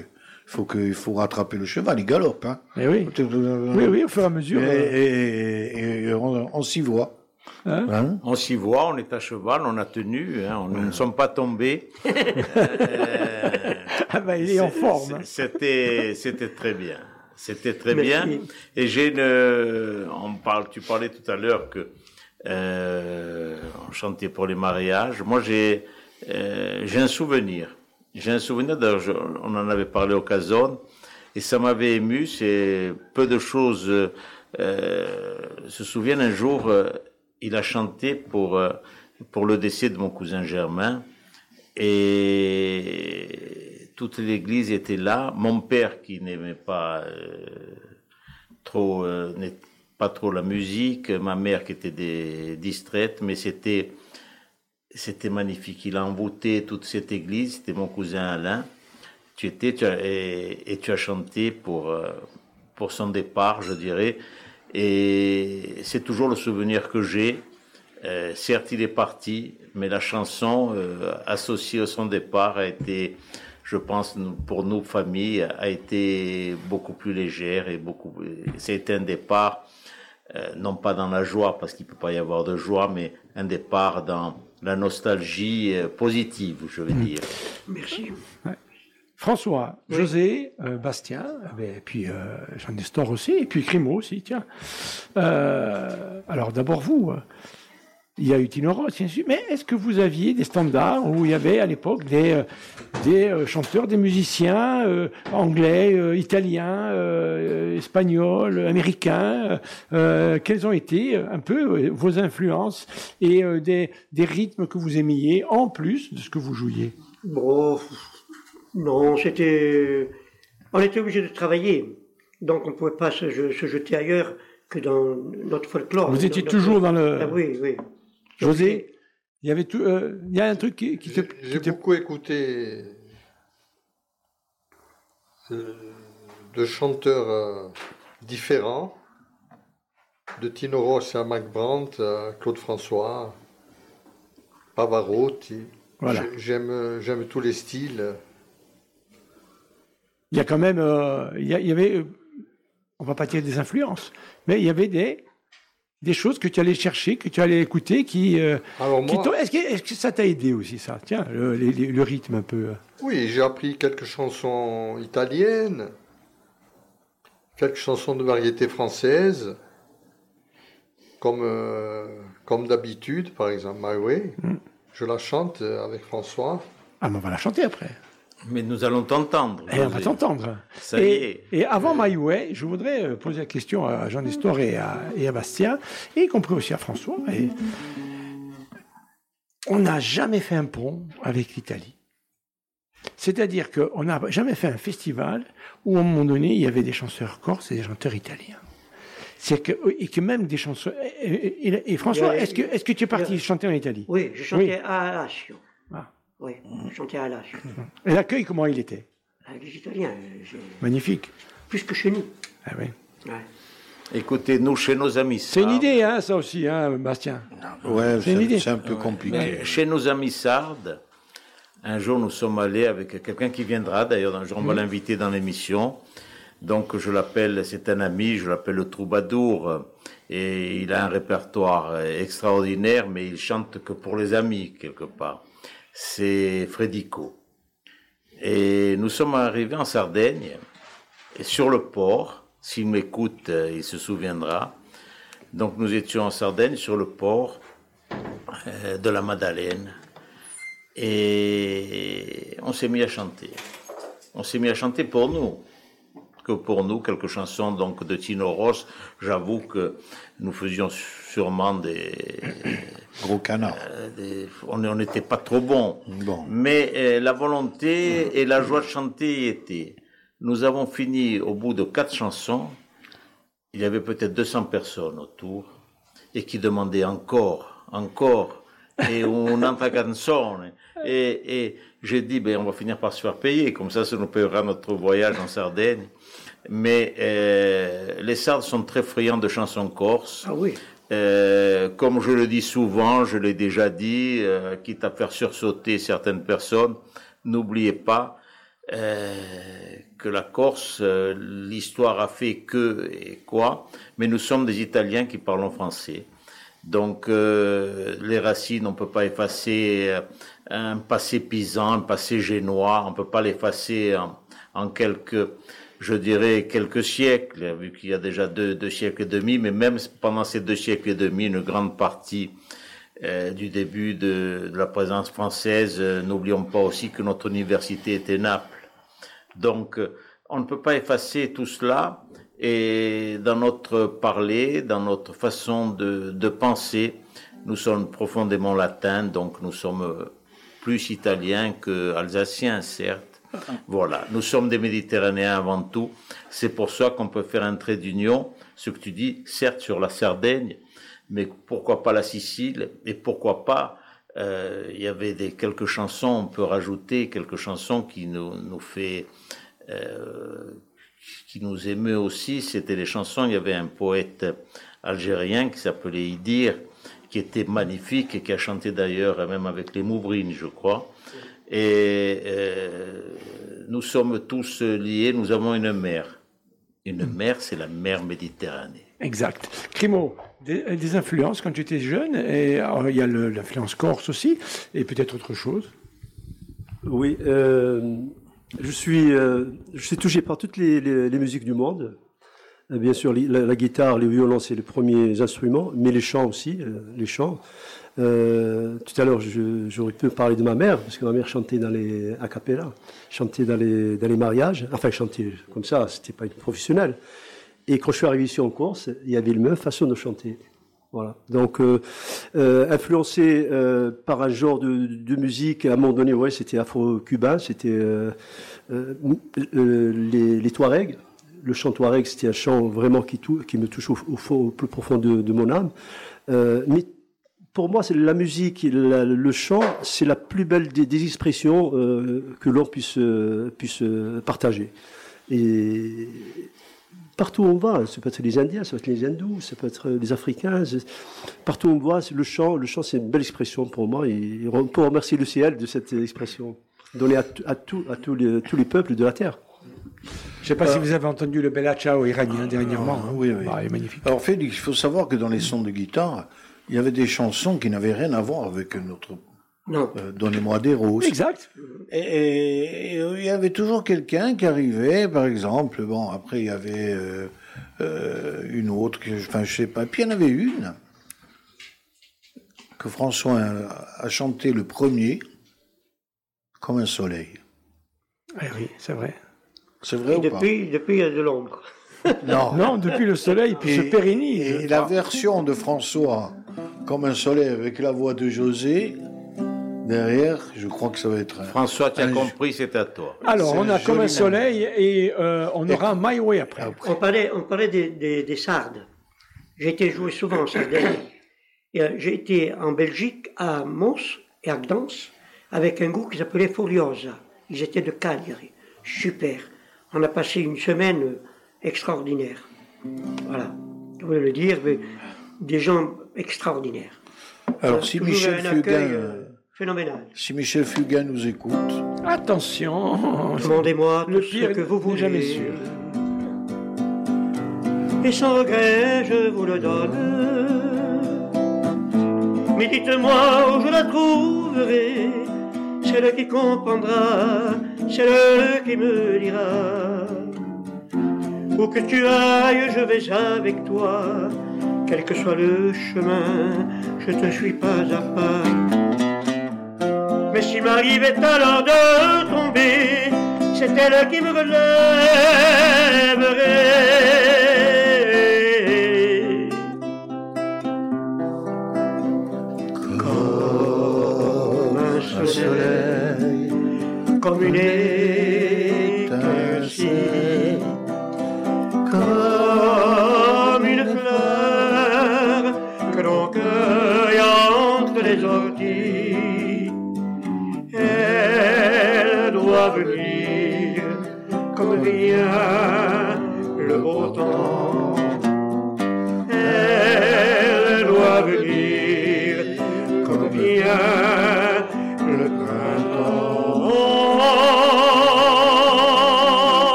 faut que, il faut rattraper le cheval, il galope, hein. Mais oui. Oui, oui, au fur et à mesure. Et, euh, et- et- et on, on s'y voit. Hein Hein? On s'y voit, on est à cheval, on a tenu, hein, on- nous ne sommes pas tombés. Euh, Ah bah, il est en forme. C'était, c'était très bien. C'était très Merci. bien. Et j'ai une, on parle, tu parlais tout à l'heure que euh, on chantait pour les mariages. Moi, j'ai, euh, j'ai un souvenir. J'ai un souvenir. Je- on en avait parlé au Cazone et ça m'avait ému. C'est peu de choses euh, se souviennent. Un jour, euh, il a chanté pour euh, pour le décès de mon cousin Germain et toute l'église était là. Mon père qui n'aimait pas euh, trop, euh, pas trop la musique, ma mère qui était distraite, mais c'était c'était magnifique. Il a envoûté toute cette église. C'était mon cousin Alain. Tu étais et, tu as chanté pour euh, pour son départ, je dirais. Et c'est toujours le souvenir que j'ai. Euh, certes, il est parti, mais la chanson euh, associée à son départ a été, je pense, pour nos familles, a été beaucoup plus légère et beaucoup. C'est un départ, non pas dans la joie, parce qu'il peut pas y avoir de joie, mais un départ dans la nostalgie euh, positive, je vais dire. Merci. François, José, euh, Bastien, et puis euh, Jean Nestor aussi, et puis Crimo aussi, tiens. Euh, alors d'abord vous, euh, il y a eu Tino Ross, bien sûr, mais est-ce que vous aviez des standards où il y avait à l'époque des, euh, des euh, chanteurs, des musiciens euh, anglais, euh, italiens, euh, espagnols, américains Quelles ont été un peu vos influences et des, des rythmes que vous aimiez en plus de ce que vous jouiez? Bon, non, c'était. On était obligé de travailler. Donc on ne pouvait pas se, se jeter ailleurs que dans notre folklore. Vous étiez toujours dans le... Ah oui, oui. José, il y avait tout, euh, il y a un truc qui, qui te, J'ai qui j'ai te- beaucoup écouté euh, de chanteurs euh, différents, de Tino Ross à Mac Brandt, à Claude François, Pavarotti. Voilà. J'aime j'aime tous les styles. il y a quand même, euh, il, y a- il y avait, on va pas dire des influences, mais il y avait des, des choses que tu allais chercher, que tu allais écouter, qui, euh, qui est-ce que, ça t'a aidé aussi ça? Tiens, le, rythme un peu. oui, j'ai appris quelques chansons italiennes, quelques chansons de variété française, comme, euh, comme d'habitude, par exemple My Way. Mm. Je la chante avec François. Ah, mais on va la chanter après. Mais nous allons t'entendre. Et on va t'entendre. Ça y est. et avant My Way, je voudrais euh, poser la question à Jean Nestor et à, et à Bastien, et y compris aussi à François. Et on n'a jamais fait un pont avec l'Italie. C'est-à-dire qu'on n'a jamais fait un festival où, à un moment donné, il y avait des chanteurs corses et des chanteurs italiens. C'est que, et que même des chansons. Et, et- et- et François, est-ce que, est-ce que tu es parti chanter en Italie? Oui, je chantais Oui. à Alassio. Ah. Oui, je chantais à Alassio. Et l'accueil, comment il était? Avec les Italiens, euh, Magnifique. plus que chez nous. Ah oui. Ouais. Écoutez-nous chez nos amis. C'est une sardes. idée, hein, ça aussi, hein, Bastien. Ouais, C'est une idée. c'est c'est un peu compliqué. Mais chez nos amis sardes, un jour nous sommes allés avec quelqu'un qui viendra, d'ailleurs un jour on va l'inviter dans l'émission. Donc je l'appelle, c'est un ami, je l'appelle le troubadour. Et il a un répertoire extraordinaire, mais il chante que pour les amis, quelque part. C'est Frédico. Et nous sommes arrivés en Sardaigne, et sur le port, s'il m'écoute, euh, il se souviendra. Donc nous étions en Sardaigne, sur le port euh, de la Madeleine, et on s'est mis à chanter. On s'est mis à chanter pour nous, que pour nous, quelques chansons donc de Tino Ross. J'avoue que nous faisions sûrement des, Gros canard. euh, des- on on n'était pas trop bons. Bon. Mais euh, la volonté et la joie de chanter y étaient. Nous avons fini au bout de quatre chansons il y avait peut-être 200 personnes autour et qui demandaient encore, encore, et un'altra canzone. Et, et j'ai dit, ben, on va finir par se faire payer, comme ça, ça nous payera notre voyage en Sardaigne. Mais euh, les Sardes sont très friands de chansons corses. Ah oui. Euh, comme je le dis souvent, je l'ai déjà dit, euh, quitte à faire sursauter certaines personnes, n'oubliez pas euh, que la Corse, l'histoire a fait que et quoi, mais nous sommes des Italiens qui parlons français. Donc les racines, on peut pas effacer un passé pisan, un passé génois, on peut pas l'effacer en, en quelques, je dirais, quelques siècles, vu qu'il y a déjà deux, deux siècles et demi, mais même pendant ces deux siècles et demi, une grande partie euh, du début de, la présence française, euh, n'oublions pas aussi que notre université était Naples. Donc, euh, on ne peut pas effacer tout cela. Et dans notre parler, dans notre façon de, de penser, nous sommes profondément latins, donc nous sommes plus italiens que alsaciens, certes. Voilà, nous sommes des Méditerranéens avant tout. C'est pour ça qu'on peut faire un trait d'union, ce que tu dis, certes sur la Sardaigne, mais pourquoi pas la Sicile et pourquoi pas euh, il y avait des quelques chansons, on peut rajouter quelques chansons qui nous, nous fait euh, qui nous émeut aussi, c'était les chansons. Il y avait un poète algérien qui s'appelait Idir, qui était magnifique et qui a chanté d'ailleurs même avec les Mouvrines, je crois. Et euh, nous sommes tous liés, nous avons une mer. Une mer, c'est la mer Méditerranée. Exact. Crimo, des, des influences quand tu étais jeune, et alors, il y a l'influence corse aussi, et peut-être autre chose? Oui, euh, je suis, euh, je suis touché par toutes les, les- les musiques du monde. Euh, Bien sûr, la, la guitare, les violons, c'est les premiers instruments, mais les chants aussi, euh, les chants. Euh, tout à l'heure, j'aurais pu parler de ma mère, parce que ma mère chantait dans les a chantait dans les, mariages. Enfin, chantait comme ça, c'était pas une professionnelle. Et quand je suis arrivé ici en Corse, il y avait la même façon de chanter. Voilà. Donc, euh, euh, influencé par un genre de, musique, à un moment donné, ouais, c'était afro-cubain, c'était les, les Touaregs. Le chant Touareg, c'était un chant vraiment qui, me touche au, plus profond de, mon âme. Pour moi, c'est la musique, et la- le chant, c'est la plus belle des, des expressions euh, que l'on puisse, euh, puisse euh, partager. Et partout où on va, ça peut être les Indiens, ça peut être les Hindous, ça peut être les Africains, partout où on va, le chant, le chant c'est une belle expression pour moi et on peut remercier le ciel de cette expression donnée à, à, tout- à tous, les, tous les peuples de la terre. Je ne sais pas si vous avez entendu le Bella Ciao iranien dernièrement. hein. oui, oui. Ah, il est magnifique. Alors Félix, il faut savoir que dans les sons de guitare, il y avait des chansons qui n'avaient rien à voir avec notre Non. euh, Donnez-moi des roses. Exact. Et, et- et il y avait toujours quelqu'un qui arrivait, par exemple. Bon, après il y avait euh, euh, une autre, que, enfin je sais pas. Puis il y en avait une que François a, a chanté le premier, comme un soleil. Eh oui, c'est vrai. C'est vrai Et ou depuis, depuis, il y a de l'ombre. pas Non. Non, depuis le soleil, puis se pérennise. Et la version de François, comme un soleil avec la voix de José, derrière, je crois que ça va être un. François, tu as Un- compris, c'est à toi. Alors, on a comme un nom. soleil et euh, on aura un My Way après. On parlait, on parlait des, des, des Sardes. J'ai été joué souvent en Sardaigne. Euh, J'ai été en Belgique, à Mons et à Gdansk, avec un groupe qui s'appelait Furiosa. Ils étaient de Cagliari. Super. On a passé une semaine euh, extraordinaire. Voilà. Je voulais le dire, mais des gens extraordinaires. Alors, si Toujours Michel Fugain, euh, phénoménal. si Michel Fugain nous écoute, Attention. Demandez-moi Le tout pire ce que vous voulez. jamais sûr. Et sans regret, je vous le donne. Mais dites-moi où je la trouverai. Celle qui comprendra, celle qui me dira. Où que tu ailles, je vais avec toi. Quel que soit le chemin, je te suis pas à pas. Mais s'il m'arrivait alors de tomber, c'est elle qui me relèverait.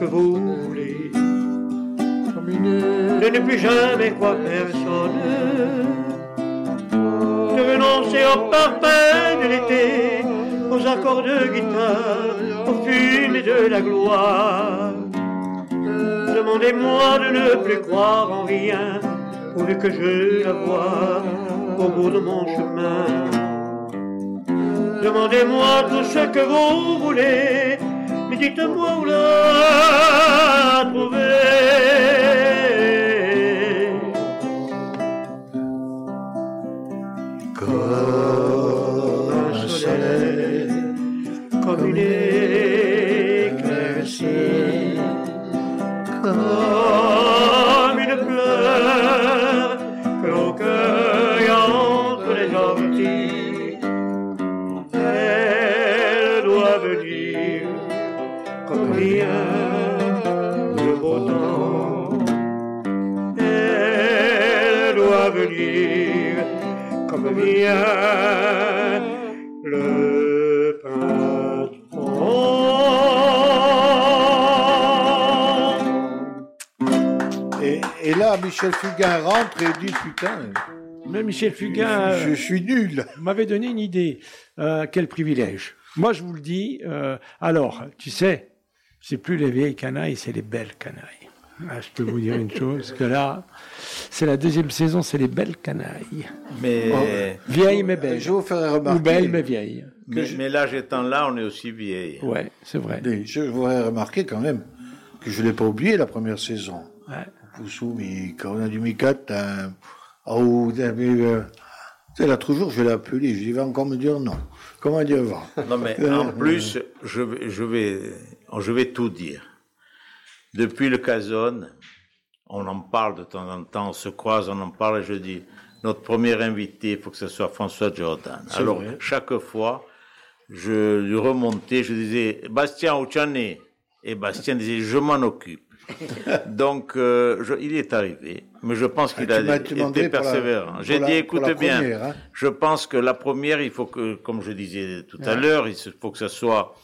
Que vous voulez, de ne plus jamais croire personne, de renoncer au parfum de l'été, aux accords de guitare, au film et de la gloire. Demandez-moi de ne plus croire en rien, pourvu que je la vois au bout de mon chemin. Demandez-moi tout ce que vous voulez, mais dites-moi où la trouver. Là, Michel Fugain rentre et dit Putain, Mais Michel Fugain je, euh, je suis nul. m'avait donné une idée. Euh, quel privilège. Moi, je vous le dis. euh, alors, tu sais, c'est plus les vieilles canailles, c'est les belles canailles. Ah, je peux vous dire une chose, que là, c'est la deuxième saison, c'est les belles canailles. Mais, Vieilles mais belles. Je vous ferai remarquer. Ou belles mais vieilles. mais, mais l'âge étant là, on est aussi vieille. Ouais, c'est vrai. Mais Je vous ferai remarquer quand même que je ne l'ai pas oublié la première saison. Ouais. Vous souvenez, quand on a du Micat, un... oh, mais, euh, tu sais, là, toujours, je l'ai appelé, je vais encore me dire non. Comment dire va? Non, mais en plus, je vais, je vais, je vais tout dire. Depuis le Cazone, on en parle de temps en temps, on se croise, on en parle, et je dis, notre premier invité, il faut que ce soit François Jordan. Alors, vrai. chaque fois, je lui remontais, je disais, Bastien, où tu en es? Et Bastien disait, je m'en occupe. Donc, euh, je- il est arrivé, mais je pense qu'il Ah, a été persévérant. J'ai dit, pour écoute la bien, première, hein. je pense que la première, il faut que, comme je disais tout à l'heure, il faut que ce soit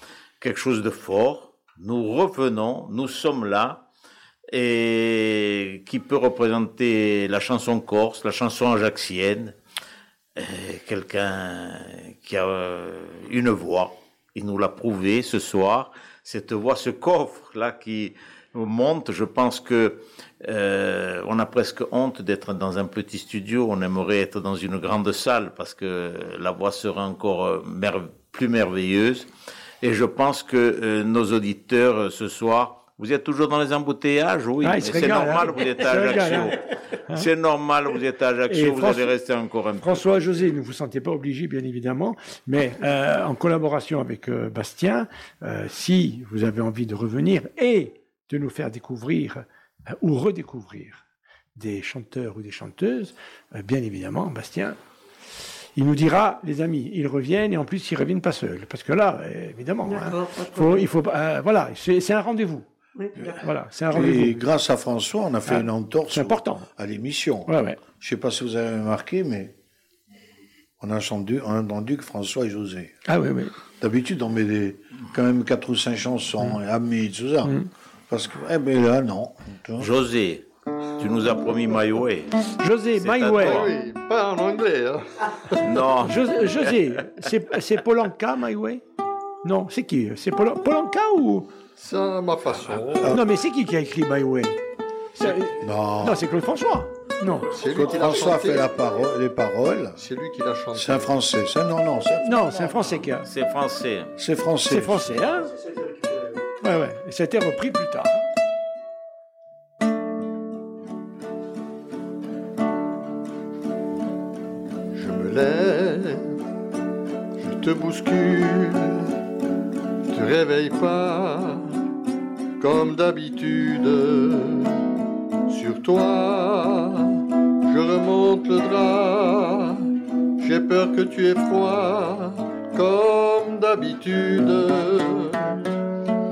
quelque chose de fort. Nous revenons, nous sommes là, et qui peut représenter la chanson corse, la chanson ajaxienne, quelqu'un qui a euh, une voix. Il nous l'a prouvé ce soir. Cette voix, ce coffre là qui monte, je pense que euh, on a presque honte d'être dans un petit studio. On aimerait être dans une grande salle parce que la voix serait encore euh, merve- plus merveilleuse. Et je pense que euh, nos auditeurs euh, ce soir, vous êtes toujours dans les embouteillages, oui. Ah, c'est normal, hein. vous êtes à Ajaccio. hein. C'est normal, vous êtes à Ajaccio, vous allez rester encore un peu. François José, ne vous sentez pas obligé, bien évidemment, mais euh, en collaboration avec euh, Bastien, euh, si vous avez envie de revenir et de nous faire découvrir euh, ou redécouvrir des chanteurs ou des chanteuses, euh, bien évidemment, Bastien, il nous dira, les amis, ils reviennent et en plus ils reviennent pas seuls, parce que là, euh, évidemment, hein, faut, il faut, euh, voilà, c'est un rendez-vous. Oui, d'accord. Voilà, c'est un Et rendez-vous. grâce à François, on a fait Ah, une entorse important. à l'émission. Ouais, ouais. Je sais pas si vous avez remarqué, mais on a entendu, on a entendu que François et José. Ah oui, oui. D'habitude, on met des, quand même quatre ou cinq chansons, et amis, tout ça. Mm. Parce que, eh ben là, non. José, tu nous as promis Mayoé. José, C'est à My Way. Oui, pas en anglais. Hein. Non, José, José, c'est c'est Polanka, My Way Non, c'est qui? C'est Pol- Polanka ou? C'est à ma façon. Non, mais c'est qui qui a écrit My Way Non. Non, c'est Claude François. Non, C'est Claude François fait la parole, les paroles. C'est lui qui l'a chanté. C'est un français. Ça, non, non, c'est non, c'est un Français qui a. c'est français. c'est français. C'est français, hein? Ouais, ouais. Et ça a été repris plus tard. Je me lève, je te bouscule, te réveille pas comme d'habitude. Sur toi, je remonte le drap, j'ai peur que tu aies froid comme d'habitude.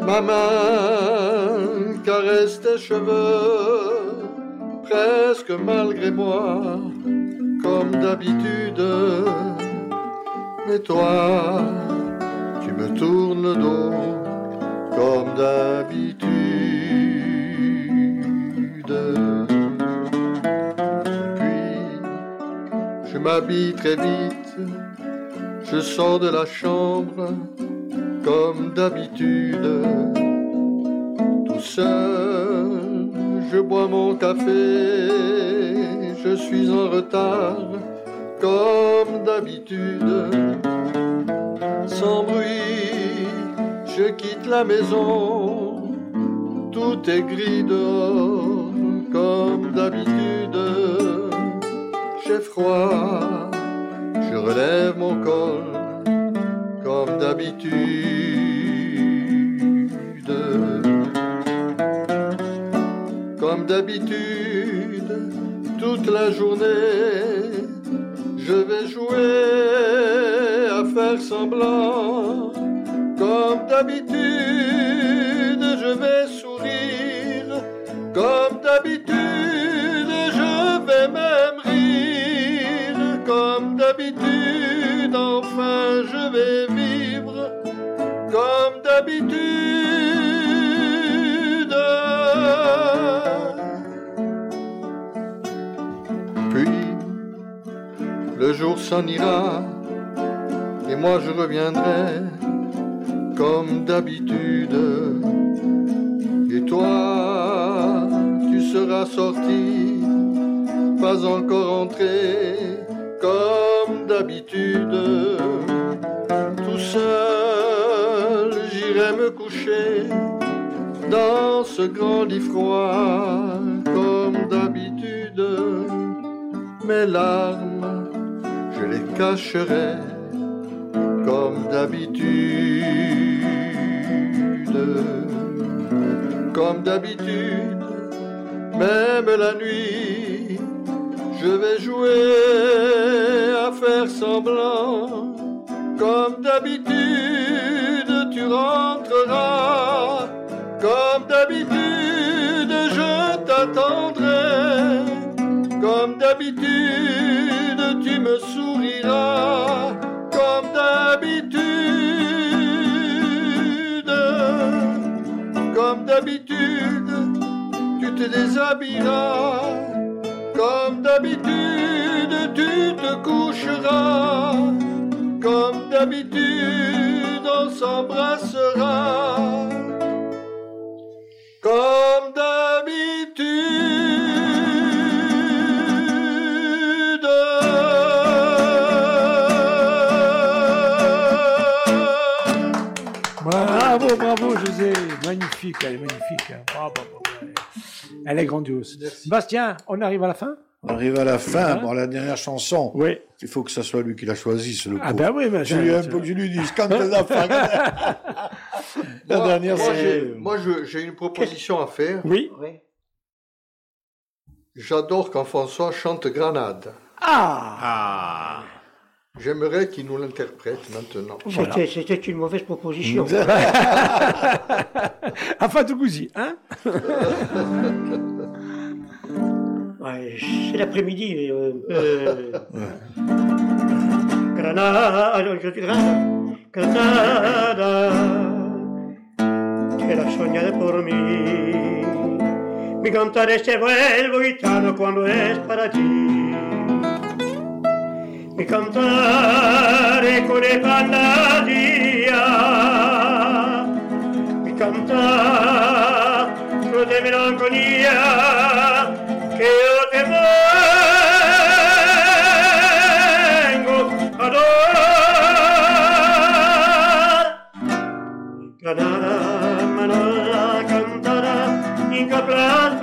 Ma main caresse tes cheveux, presque malgré moi, comme d'habitude. Mais toi, tu me tournes le dos, comme d'habitude. Puis, je m'habille très vite, je sors de la chambre, comme d'habitude. Tout seul, je bois mon café, je suis en retard, comme d'habitude. Sans bruit, je quitte la maison, tout est gris dehors, comme d'habitude. J'ai froid, je relève mon col, comme d'habitude. Comme d'habitude, toute la journée, je vais jouer à faire semblant. Comme d'habitude, je vais sourire. Comme d'habitude, je vais même rire. Comme d'habitude, je vivre. Comme d'habitude. Puis, le jour s'en ira, et moi je reviendrai comme d'habitude. Et toi, tu seras sorti, pas encore entré, comme d'habitude. Tout seul, j'irai me coucher dans ce grand lit froid, comme d'habitude. Mes larmes, je les cacherai comme d'habitude. Comme d'habitude, même la nuit, je vais jouer à faire semblant. Comme d'habitude, tu rentreras. Comme d'habitude, je t'attendrai. Comme d'habitude, tu me souriras. Comme d'habitude, comme d'habitude, tu te déshabilleras. Comme d'habitude, tu te coucheras. Comme d'habitude, on s'embrassera. Comme d'habitude. Bravo, bravo, José. Magnifique, elle est magnifique. hein. Bravo, bravo. Elle est grandiose. Bastien, on arrive à la fin? On arrive à la fin. Bon, la dernière chanson. Oui. Il faut que ça soit lui qui la choisisse, le Ah pauvre. ben oui, mais Je lui, un peu que je lui dise, quand t'es la fin. La Moi- dernière, moi, c'est- j'ai- Moi, je- j'ai une proposition à faire. Oui. J'adore quand François chante Granade. Ah Ah J'aimerais qu'il nous l'interprète maintenant. C'était c'était une mauvaise proposition. Enfin, tout cousi, hein Ouais, c'est l'après-midi. Euh, euh, Granada, alors je dis Granada, Granada, che la sognare por mí. Mi cantare se vuelvo gitano cuando es para ti. Mi cantare con le fantasia, mi cantare con de melancolia, che io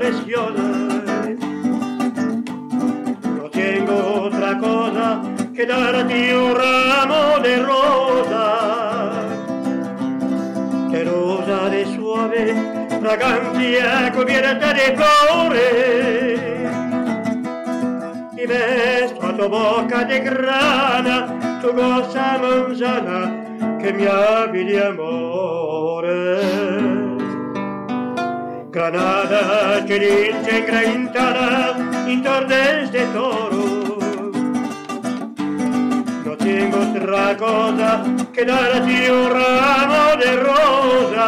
preciosas. No tengo otra cosa que darte un ramo de rosas. De rosa de suave fragancia cubierta de flores. Y beso a tu boca de grana, tu goza manzana que mi habili amore. Granada, Chelinche, engrantada, y de toro. No tengo otra cosa que darte un ramo de rosa.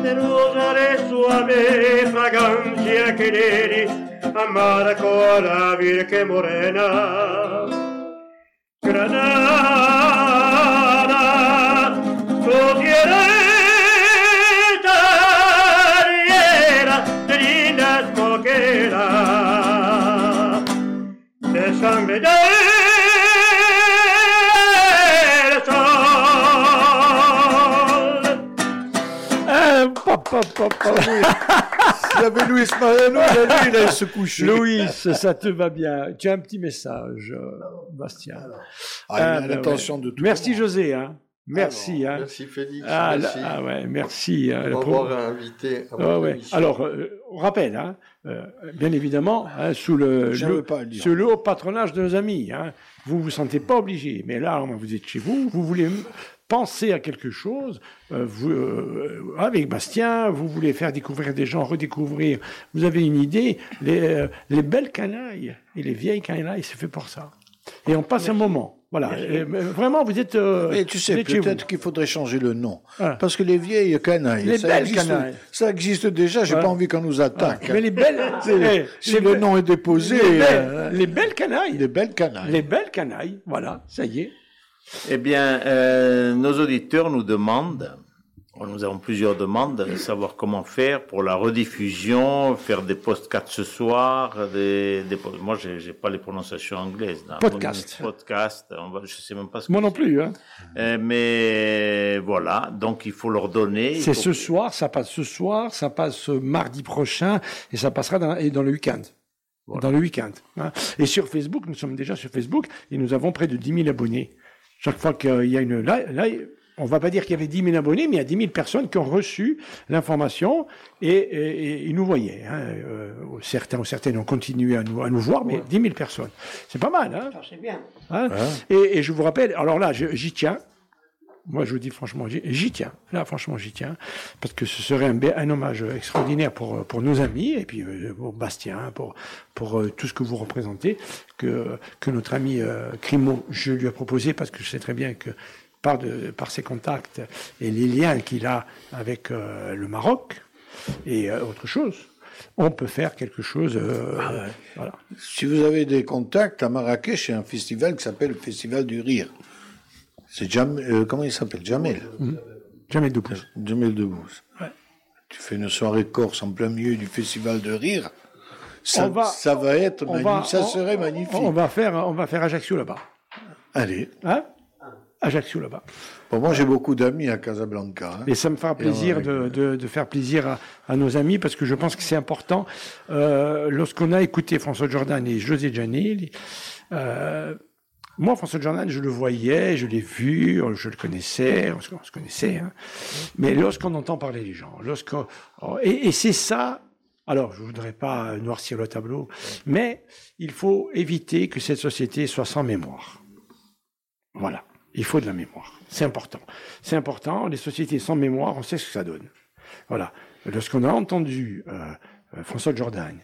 De rosa de suave fragancia que amare con la Virgen Morena. Granada, tu tierra Il y avait Luis Mariano, il allait se coucher. Louis, ça te va bien. Tu as un petit message, euh, Bastien. Ah, a Ah, ben l'intention ouais. de tout. Merci. José. Hein. Merci. Alors, hein. Merci Félix. Ah, là- merci ah ouais, merci. hein, de le m'avoir invité à votre ouais. Alors, euh, on rappelle, hein, euh, bien évidemment, hein, sous le, le- sous le haut patronage de nos amis. Vous vous sentez pas obligé, mais là, vous êtes chez vous, vous voulez penser à quelque chose, euh, vous, euh, avec Bastien, vous voulez faire découvrir des gens, redécouvrir, vous avez une idée, les, euh, les belles canailles et les vieilles canailles, c'est fait pour ça. Et on passe un moment. Voilà. Et, mais vraiment, vous êtes. euh, Mais tu sais, peut-être qu'il faudrait changer le nom. Ah. Parce que les vieilles canailles, Les ça, belles existe, canailles. ça existe déjà, j'ai pas envie qu'on nous attaque. Mais les belles. eh, si les le be- nom est déposé, les belles, euh, les belles canailles. les belles canailles. Les belles canailles, voilà, ça y est. Eh bien, euh, nos auditeurs nous demandent, nous avons plusieurs demandes, de savoir comment faire pour la rediffusion, faire des podcasts ce soir, des, des moi j'ai j'ai pas les prononciations anglaises. là. Podcast. Podcast, on va, je sais même pas ce que Moi non plus. Hein. Euh, mais voilà, donc il faut leur donner. C'est faut ce soir, ça passe ce soir, ça passe mardi prochain et ça passera dans, et dans le week-end. Dans le week-end. hein. Et sur Facebook, nous sommes déjà sur Facebook et nous avons près de 10 000 abonnés. Chaque fois qu'il y a une... Là, on va pas dire qu'il y avait 10 000 abonnés, mais il y a 10 000 personnes qui ont reçu l'information et, et- et ils nous voyaient. Hein. Euh, certains ou certaines ont continué à nous, à nous voir, mais 10 000 personnes. C'est pas mal. Hein Ça, c'est bien. Hein et, et je vous rappelle, alors là, j'y tiens. Moi, je vous dis franchement, j'y tiens. Là, franchement, j'y tiens. Parce que ce serait un, hommage extraordinaire pour, pour nos amis, et puis euh, pour Bastien, pour, pour euh, tout ce que vous représentez, que, que notre ami euh, Crimo, je lui ai proposé, parce que je sais très bien que par, de, par ses contacts et les liens qu'il a avec euh, le Maroc et euh, autre chose, on peut faire quelque chose. euh, voilà. Si vous avez des contacts, à Marrakech, il y a un festival qui s'appelle le Festival du Rire. C'est Jam, comment il s'appelle? Jamel. Pouce. Jamel Debbouze. Tu fais une soirée corse en plein milieu du Festival de Rire. Ça, On va- ça va être on magnifique. va- ça on- serait magnifique. On va faire, on va faire Ajaccio là-bas. Allez. Hein? Ajaccio là-bas. Moi, j'ai beaucoup d'amis à Casablanca. hein. Et ça me fera plaisir de, de, de faire plaisir à, à nos amis parce que je pense que c'est important. Euh, Lorsqu'on a écouté François Jordan et José Gianni, euh, moi, François Jordan, je le voyais, je l'ai vu, je le connaissais, on se, on se connaissait. hein. Mais lorsqu'on entend parler les gens, lorsqu'on et, et c'est ça. Alors, je voudrais pas noircir le tableau, mais il faut éviter que cette société soit sans mémoire. Voilà. Il faut de la mémoire. C'est important. C'est important. Les sociétés sans mémoire, on sait ce que ça donne. Voilà. Lorsqu'on a entendu euh, euh, François Jordan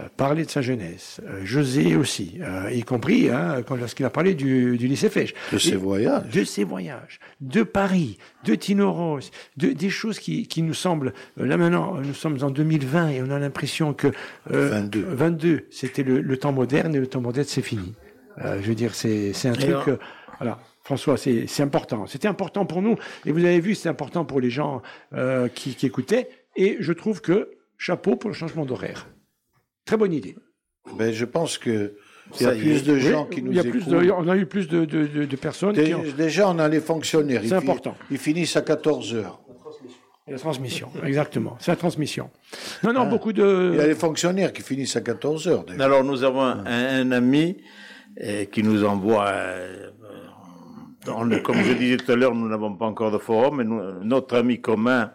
euh, parler de sa jeunesse, euh, José aussi, euh, y compris hein, quand- lorsqu'il a parlé du, du lycée Fèche. De ses Et- voyages. De ses voyages, de Paris, de Tino Rose, de, des choses qui, qui nous semblent... euh, là maintenant, nous sommes en 2020 et on a l'impression que... euh, 22. 22, c'était le, le temps moderne et le temps moderne, c'est fini. Euh, je veux dire, c'est c'est un truc... alors- euh, voilà. François, c'est important. C'était important pour nous. Et vous avez vu, c'est important pour les gens euh, qui, qui écoutaient. Et je trouve que chapeau pour le changement d'horaire. Très bonne idée. Ben, je pense que il y a plus de Oui, gens qui nous il y a plus écoutent. de- on a eu plus de, de- de- de personnes Dé- qui ont Déjà, on a les fonctionnaires. C'est important. Ils finissent à 14 heures. la transmission. Exactement. C'est la transmission. Non, non, beaucoup Il y a de. les fonctionnaires qui finissent à 14 heures. déjà. Alors nous avons un, un ami euh, qui nous envoie, euh, on comme je disais tout à l'heure, nous n'avons pas encore de forum, mais nous- notre ami commun,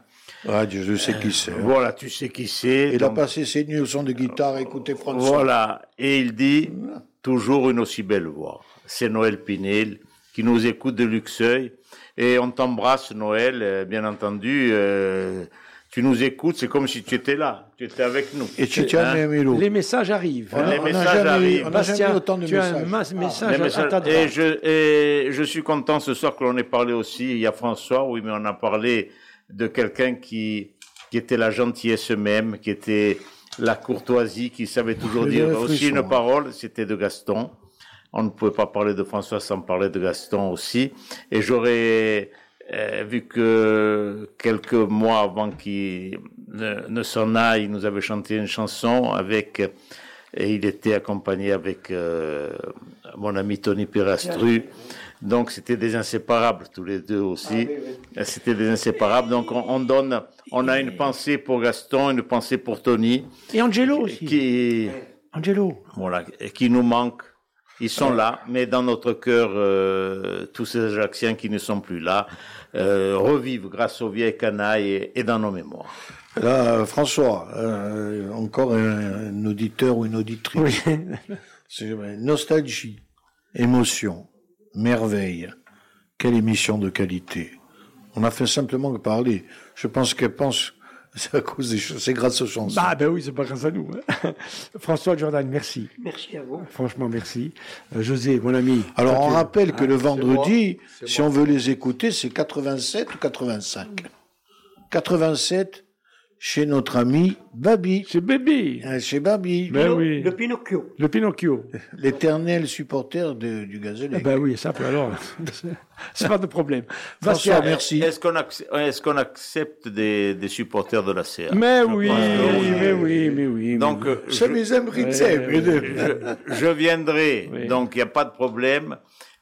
Ah, Dieu, je sais qui c'est. voilà, tu sais qui c'est. Il a passé ses nuits au son de guitare à écouter François. Voilà, et il dit toujours une aussi belle voix. C'est Noël Pinel qui nous écoute de Luxeuil. Et on t'embrasse, Noël, euh, bien entendu. euh, tu nous écoutes, c'est comme si tu étais là, tu étais avec nous. Et tu tiens Hein les mélos. Les messages arrivent. On les on a messages jamais- arrivent. On n'a jamais autant de tu as un messages. mas- message Les à messages- ta droite. et, je, et je suis content ce soir que l'on ait parlé aussi. Il y a François, oui, mais on a parlé de quelqu'un qui, qui était la gentillesse même, qui était la courtoisie, qui savait toujours dire aussi une hein. parole, c'était de Gaston. On ne pouvait pas parler de François sans parler de Gaston aussi. Et j'aurais euh, vu que quelques mois avant qu'il ne, ne s'en aille, il nous avait chanté une chanson avec, et il était accompagné avec euh, mon ami Tony Pirastru. Donc c'était des inséparables tous les deux aussi. C'était des inséparables. Donc on, on donne, on a une pensée pour Gaston, une pensée pour Tony, Et Angelo aussi. qui, Angelo. voilà, et qui nous manquent. Ils sont là, mais dans notre cœur, euh, tous ces Ajacciens qui ne sont plus là euh, revivent grâce aux vieilles canailles et, et dans nos mémoires. Là, François, euh, encore un, un auditeur ou une auditrice. Oui. C'est vrai. Nostalgie, émotion, merveille. Quelle émission de qualité. On a fait simplement que parler. Je pense qu'elle pense, c'est à cause des choses, c'est grâce aux chansons. Bah, ben oui, c'est pas grâce à nous. hein. François Jordan, merci. Merci à vous. Franchement, merci. Euh, José, mon ami. Alors on rappelle que le vendredi, moi, si on veut les écouter, c'est 87 ou 85. 87 chez notre ami Babi. C'est bébé. Hein, Chez Babi, Ben oui. Le Pinocchio. Le Pinocchio. l'éternel supporter de- du Eh Gazélec. ben oui, ça peut alors. c'est pas de problème. François, merci. Est-ce qu'on accepte, des, des supporters de la CA Mais oui, oui. mais oui, mais oui. mais Donc, oui. euh, je- viendrai, Oui. donc il n'y a pas de problème.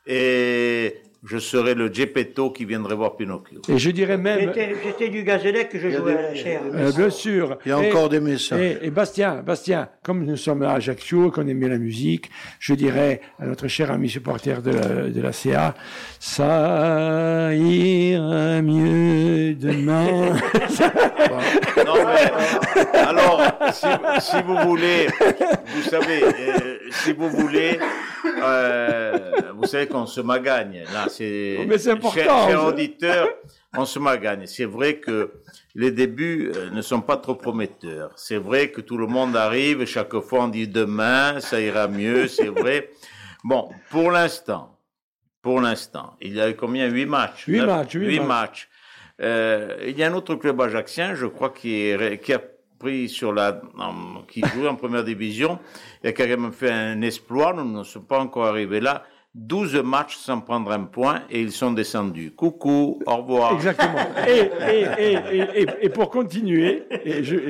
Et je serai le Gepetto qui viendrait voir Pinocchio. Et je dirais même, J'étais du Gazélec que je jouais à la chair. euh, bien sûr. Il y a Et- encore des messages. Et, et Bastien, Bastien, comme nous sommes à Ajaccio, qu'on aime bien la musique, je dirais à notre cher ami supporter de la, de la CA, ça ira mieux demain. Non, mais, alors, si, si vous voulez, vous savez, euh, si vous voulez, euh, vous savez qu'on se magagne. Là, c'est. Mais c'est important, Cher, cher auditeur, on se magagne. C'est vrai que les débuts euh, ne sont pas trop prometteurs. C'est vrai que tout le monde arrive, chaque fois on dit demain, ça ira mieux, c'est vrai. Bon, pour l'instant, pour l'instant, il y a eu combien? Huit matchs. Huit Neuf- matchs, huit huit matchs. matchs. Euh, il y a un autre club ajaxien, je crois, qui, est, qui a pris sur la, qui joue en première division qui a quand même fait un exploit. Nous ne sommes pas encore arrivés là. 12 matchs sans prendre un point et ils sont descendus. Coucou, au revoir. Exactement. Et, et, et, et, pour continuer,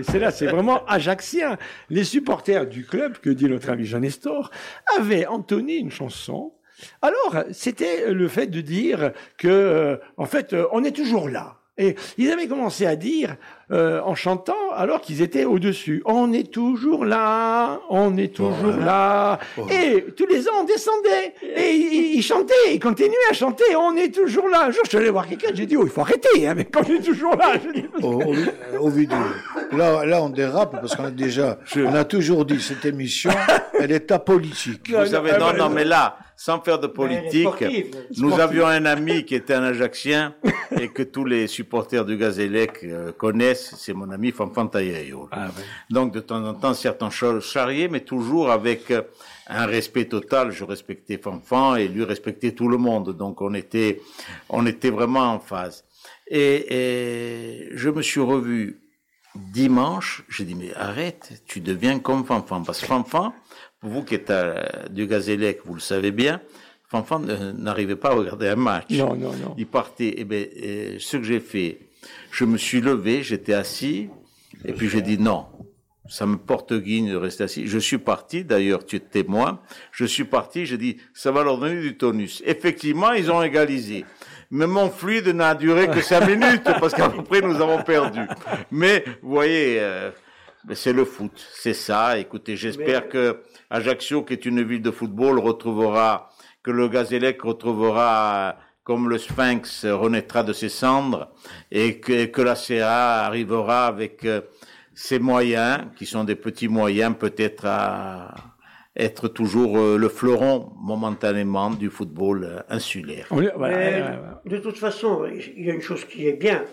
c'est là, c'est vraiment ajaxien. Les supporters du club, que dit notre ami Jean Nestor, avaient entonné une chanson. Alors, c'était le fait de dire que, euh, en fait, euh, on est toujours là. Et ils avaient commencé à dire, euh, en chantant, alors qu'ils étaient au-dessus, on est toujours là, on est toujours là. Et tous les ans, on descendait. Et ils, ils chantaient, ils continuaient à chanter, on est toujours là. Un jour, je suis allé voir quelqu'un, j'ai dit, oh, il faut arrêter, hein, mais on est toujours là. Au, au- au vidéo. Là, là, on dérape parce qu'on a déjà, on a toujours dit cette émission, elle est apolitique. Vous savez, euh, non, bah, non, mais là, sans faire de politique, sportive. nous Sportive. avions un ami qui était un Ajaxien et que tous les supporters du Gazélec euh, connaissent, c'est mon ami Fanfan Tayayo. Ah, ouais. Donc, de temps en temps, certains ch- charriés, mais toujours avec euh, un respect total. Je respectais Fanfan et lui respectait tout le monde. Donc, on était, on était vraiment en phase. Et, et je me suis revu dimanche. J'ai dit, mais arrête, tu deviens comme Fanfan. Parce que Fanfan, vous qui êtes à- du Gazélec, vous le savez bien, Fanfan n'arrivait pas à regarder un match. Non, non, non. Il partait. Eh ben, euh, ce que j'ai fait, je me suis levé, j'étais assis, et puis j'ai dit non. Ça me porte guigne de rester assis. Je suis parti, d'ailleurs, tu es témoin. Je suis parti, j'ai dit, ça va leur donner du tonus. Effectivement, ils ont égalisé. Mais mon fluide n'a duré que cinq minutes, parce qu'après, nous avons perdu. Mais, vous voyez, euh, mais c'est le foot. C'est ça. Écoutez, j'espère que Ajaccio, qui est une ville de football, retrouvera, que le Gazélec retrouvera, comme le Sphinx renaîtra de ses cendres, et que, que la CA arrivera avec euh, ses moyens, qui sont des petits moyens, peut-être à être toujours euh, le fleuron, momentanément, du football euh, insulaire. Voilà, Mais, de toute façon, il y a une chose qui est bien.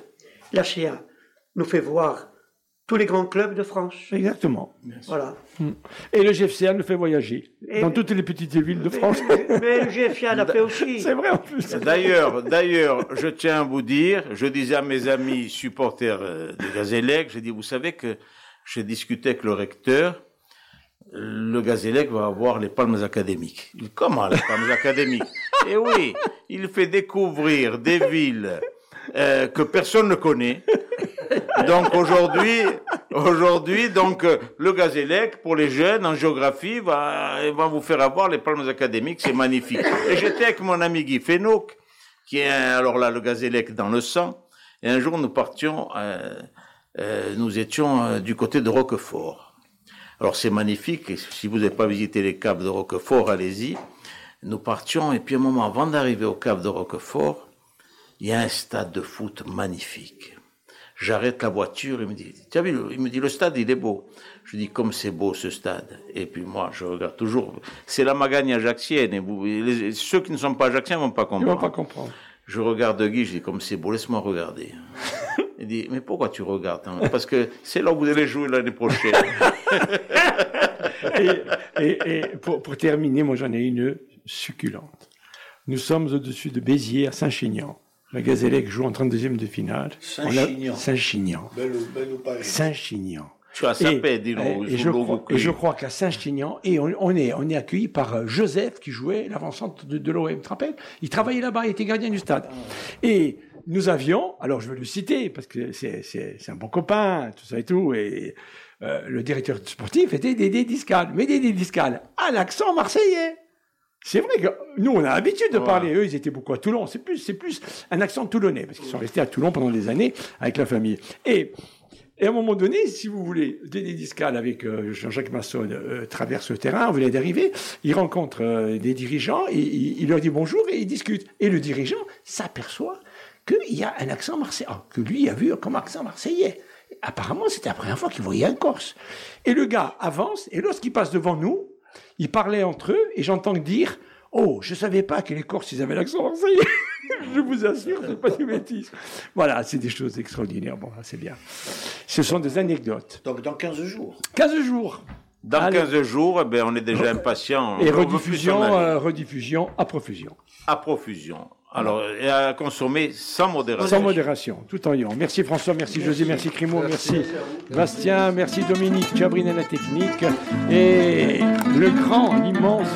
La CA, nous fait voir tous les grands clubs de France. Exactement. Voilà. Et le GFCA nous fait voyager Et- dans toutes les petites villes de France. Mais, mais le GFIA l'a fait aussi. C'est vrai en plus. D'ailleurs, d'ailleurs, je tiens à vous dire, je disais à mes amis supporters euh, de Gazélec, j'ai dit, vous savez que j'ai discuté avec le recteur, le Gazélec va avoir les palmes académiques. Comment les palmes académiques? Eh oui, il fait découvrir des villes euh, que personne ne connaît. Donc aujourd'hui, aujourd'hui, donc euh, le Gazélec pour les jeunes en géographie va, va vous faire avoir les palmes académiques, c'est magnifique. Et j'étais avec mon ami Guy Fénoc, qui est alors là le Gazélec dans le sang. Et un jour nous partions, euh, euh, nous étions euh, du côté de Roquefort. Alors c'est magnifique. Et si vous n'avez pas visité les caves de Roquefort, allez-y. Nous partions et puis un moment avant d'arriver aux caves de Roquefort, il y a un stade de foot magnifique. J'arrête la voiture, il me dit, tu as vu, il me dit, le stade, il est beau. Je dis, comme c'est beau ce stade. Et puis moi, je regarde toujours, c'est la magagne ajaxienne, et vous, les- ceux qui ne sont pas ajaxiens vont pas Ils comprendre. vont pas comprendre. Je regarde Guy, je dis, comme c'est beau, laisse-moi regarder. Il dit, mais pourquoi tu regardes hein? Parce que c'est là où vous allez jouer l'année prochaine. Et, et- et pour, pour terminer, moi j'en ai une succulente. Nous sommes au-dessus de Béziers à Saint-Chinian. Le Gazélec joue en 32e de finale. Saint-Chinian. Saint-Chinian. Saint-Chinian. tu as Et, sapé, dis-nous. et- et je crois, et je crois qu'à Saint-Chinian, et on, on est, on est accueilli par euh, Joseph qui jouait l'avant-centre de, de l'OM, tu te rappelles Il travaillait là-bas, il était gardien du stade. Et nous avions, alors je vais le citer parce que c'est, c'est, c'est un bon copain, tout ça et tout, et euh, le directeur sportif était Dédé Discal, mais Dédé Discal à l'accent marseillais. C'est vrai que nous, on a l'habitude de Ouais. parler. Eux, ils étaient beaucoup à Toulon. C'est plus, c'est plus un accent toulonnais parce qu'ils sont restés à Toulon pendant des années avec la famille. Et et à un moment donné, si vous voulez, Dédé Discal avec euh, Jean-Jacques Masson euh, traverse le terrain, on venait d'arriver, il rencontre euh, des dirigeants, et, il, il leur dit bonjour et ils discutent. Et le dirigeant s'aperçoit qu'il y a un accent marseillais, ah, que lui a vu comme accent marseillais. Apparemment, c'était la première fois qu'il voyait un Corse. Et le gars avance, et lorsqu'il passe devant nous, ils parlaient entre eux, et j'entends dire Oh, je savais pas que les Corses, ils avaient l'accent marseillais. je vous assure, c'est pas du bêtise. Voilà, c'est des choses extraordinaires. Bon, c'est bien. Ce sont des anecdotes. Donc dans 15 jours. 15 jours. Dans Allez. 15 jours, eh ben, on est déjà impatient. Et rediffusion, euh, rediffusion à profusion. à profusion. Alors, et à consommer sans modération. Sans modération, tout en ayant. Merci François, merci, José, merci Crimo, merci, Bastien, merci Dominique, as brisé la technique. Et le grand, l'immense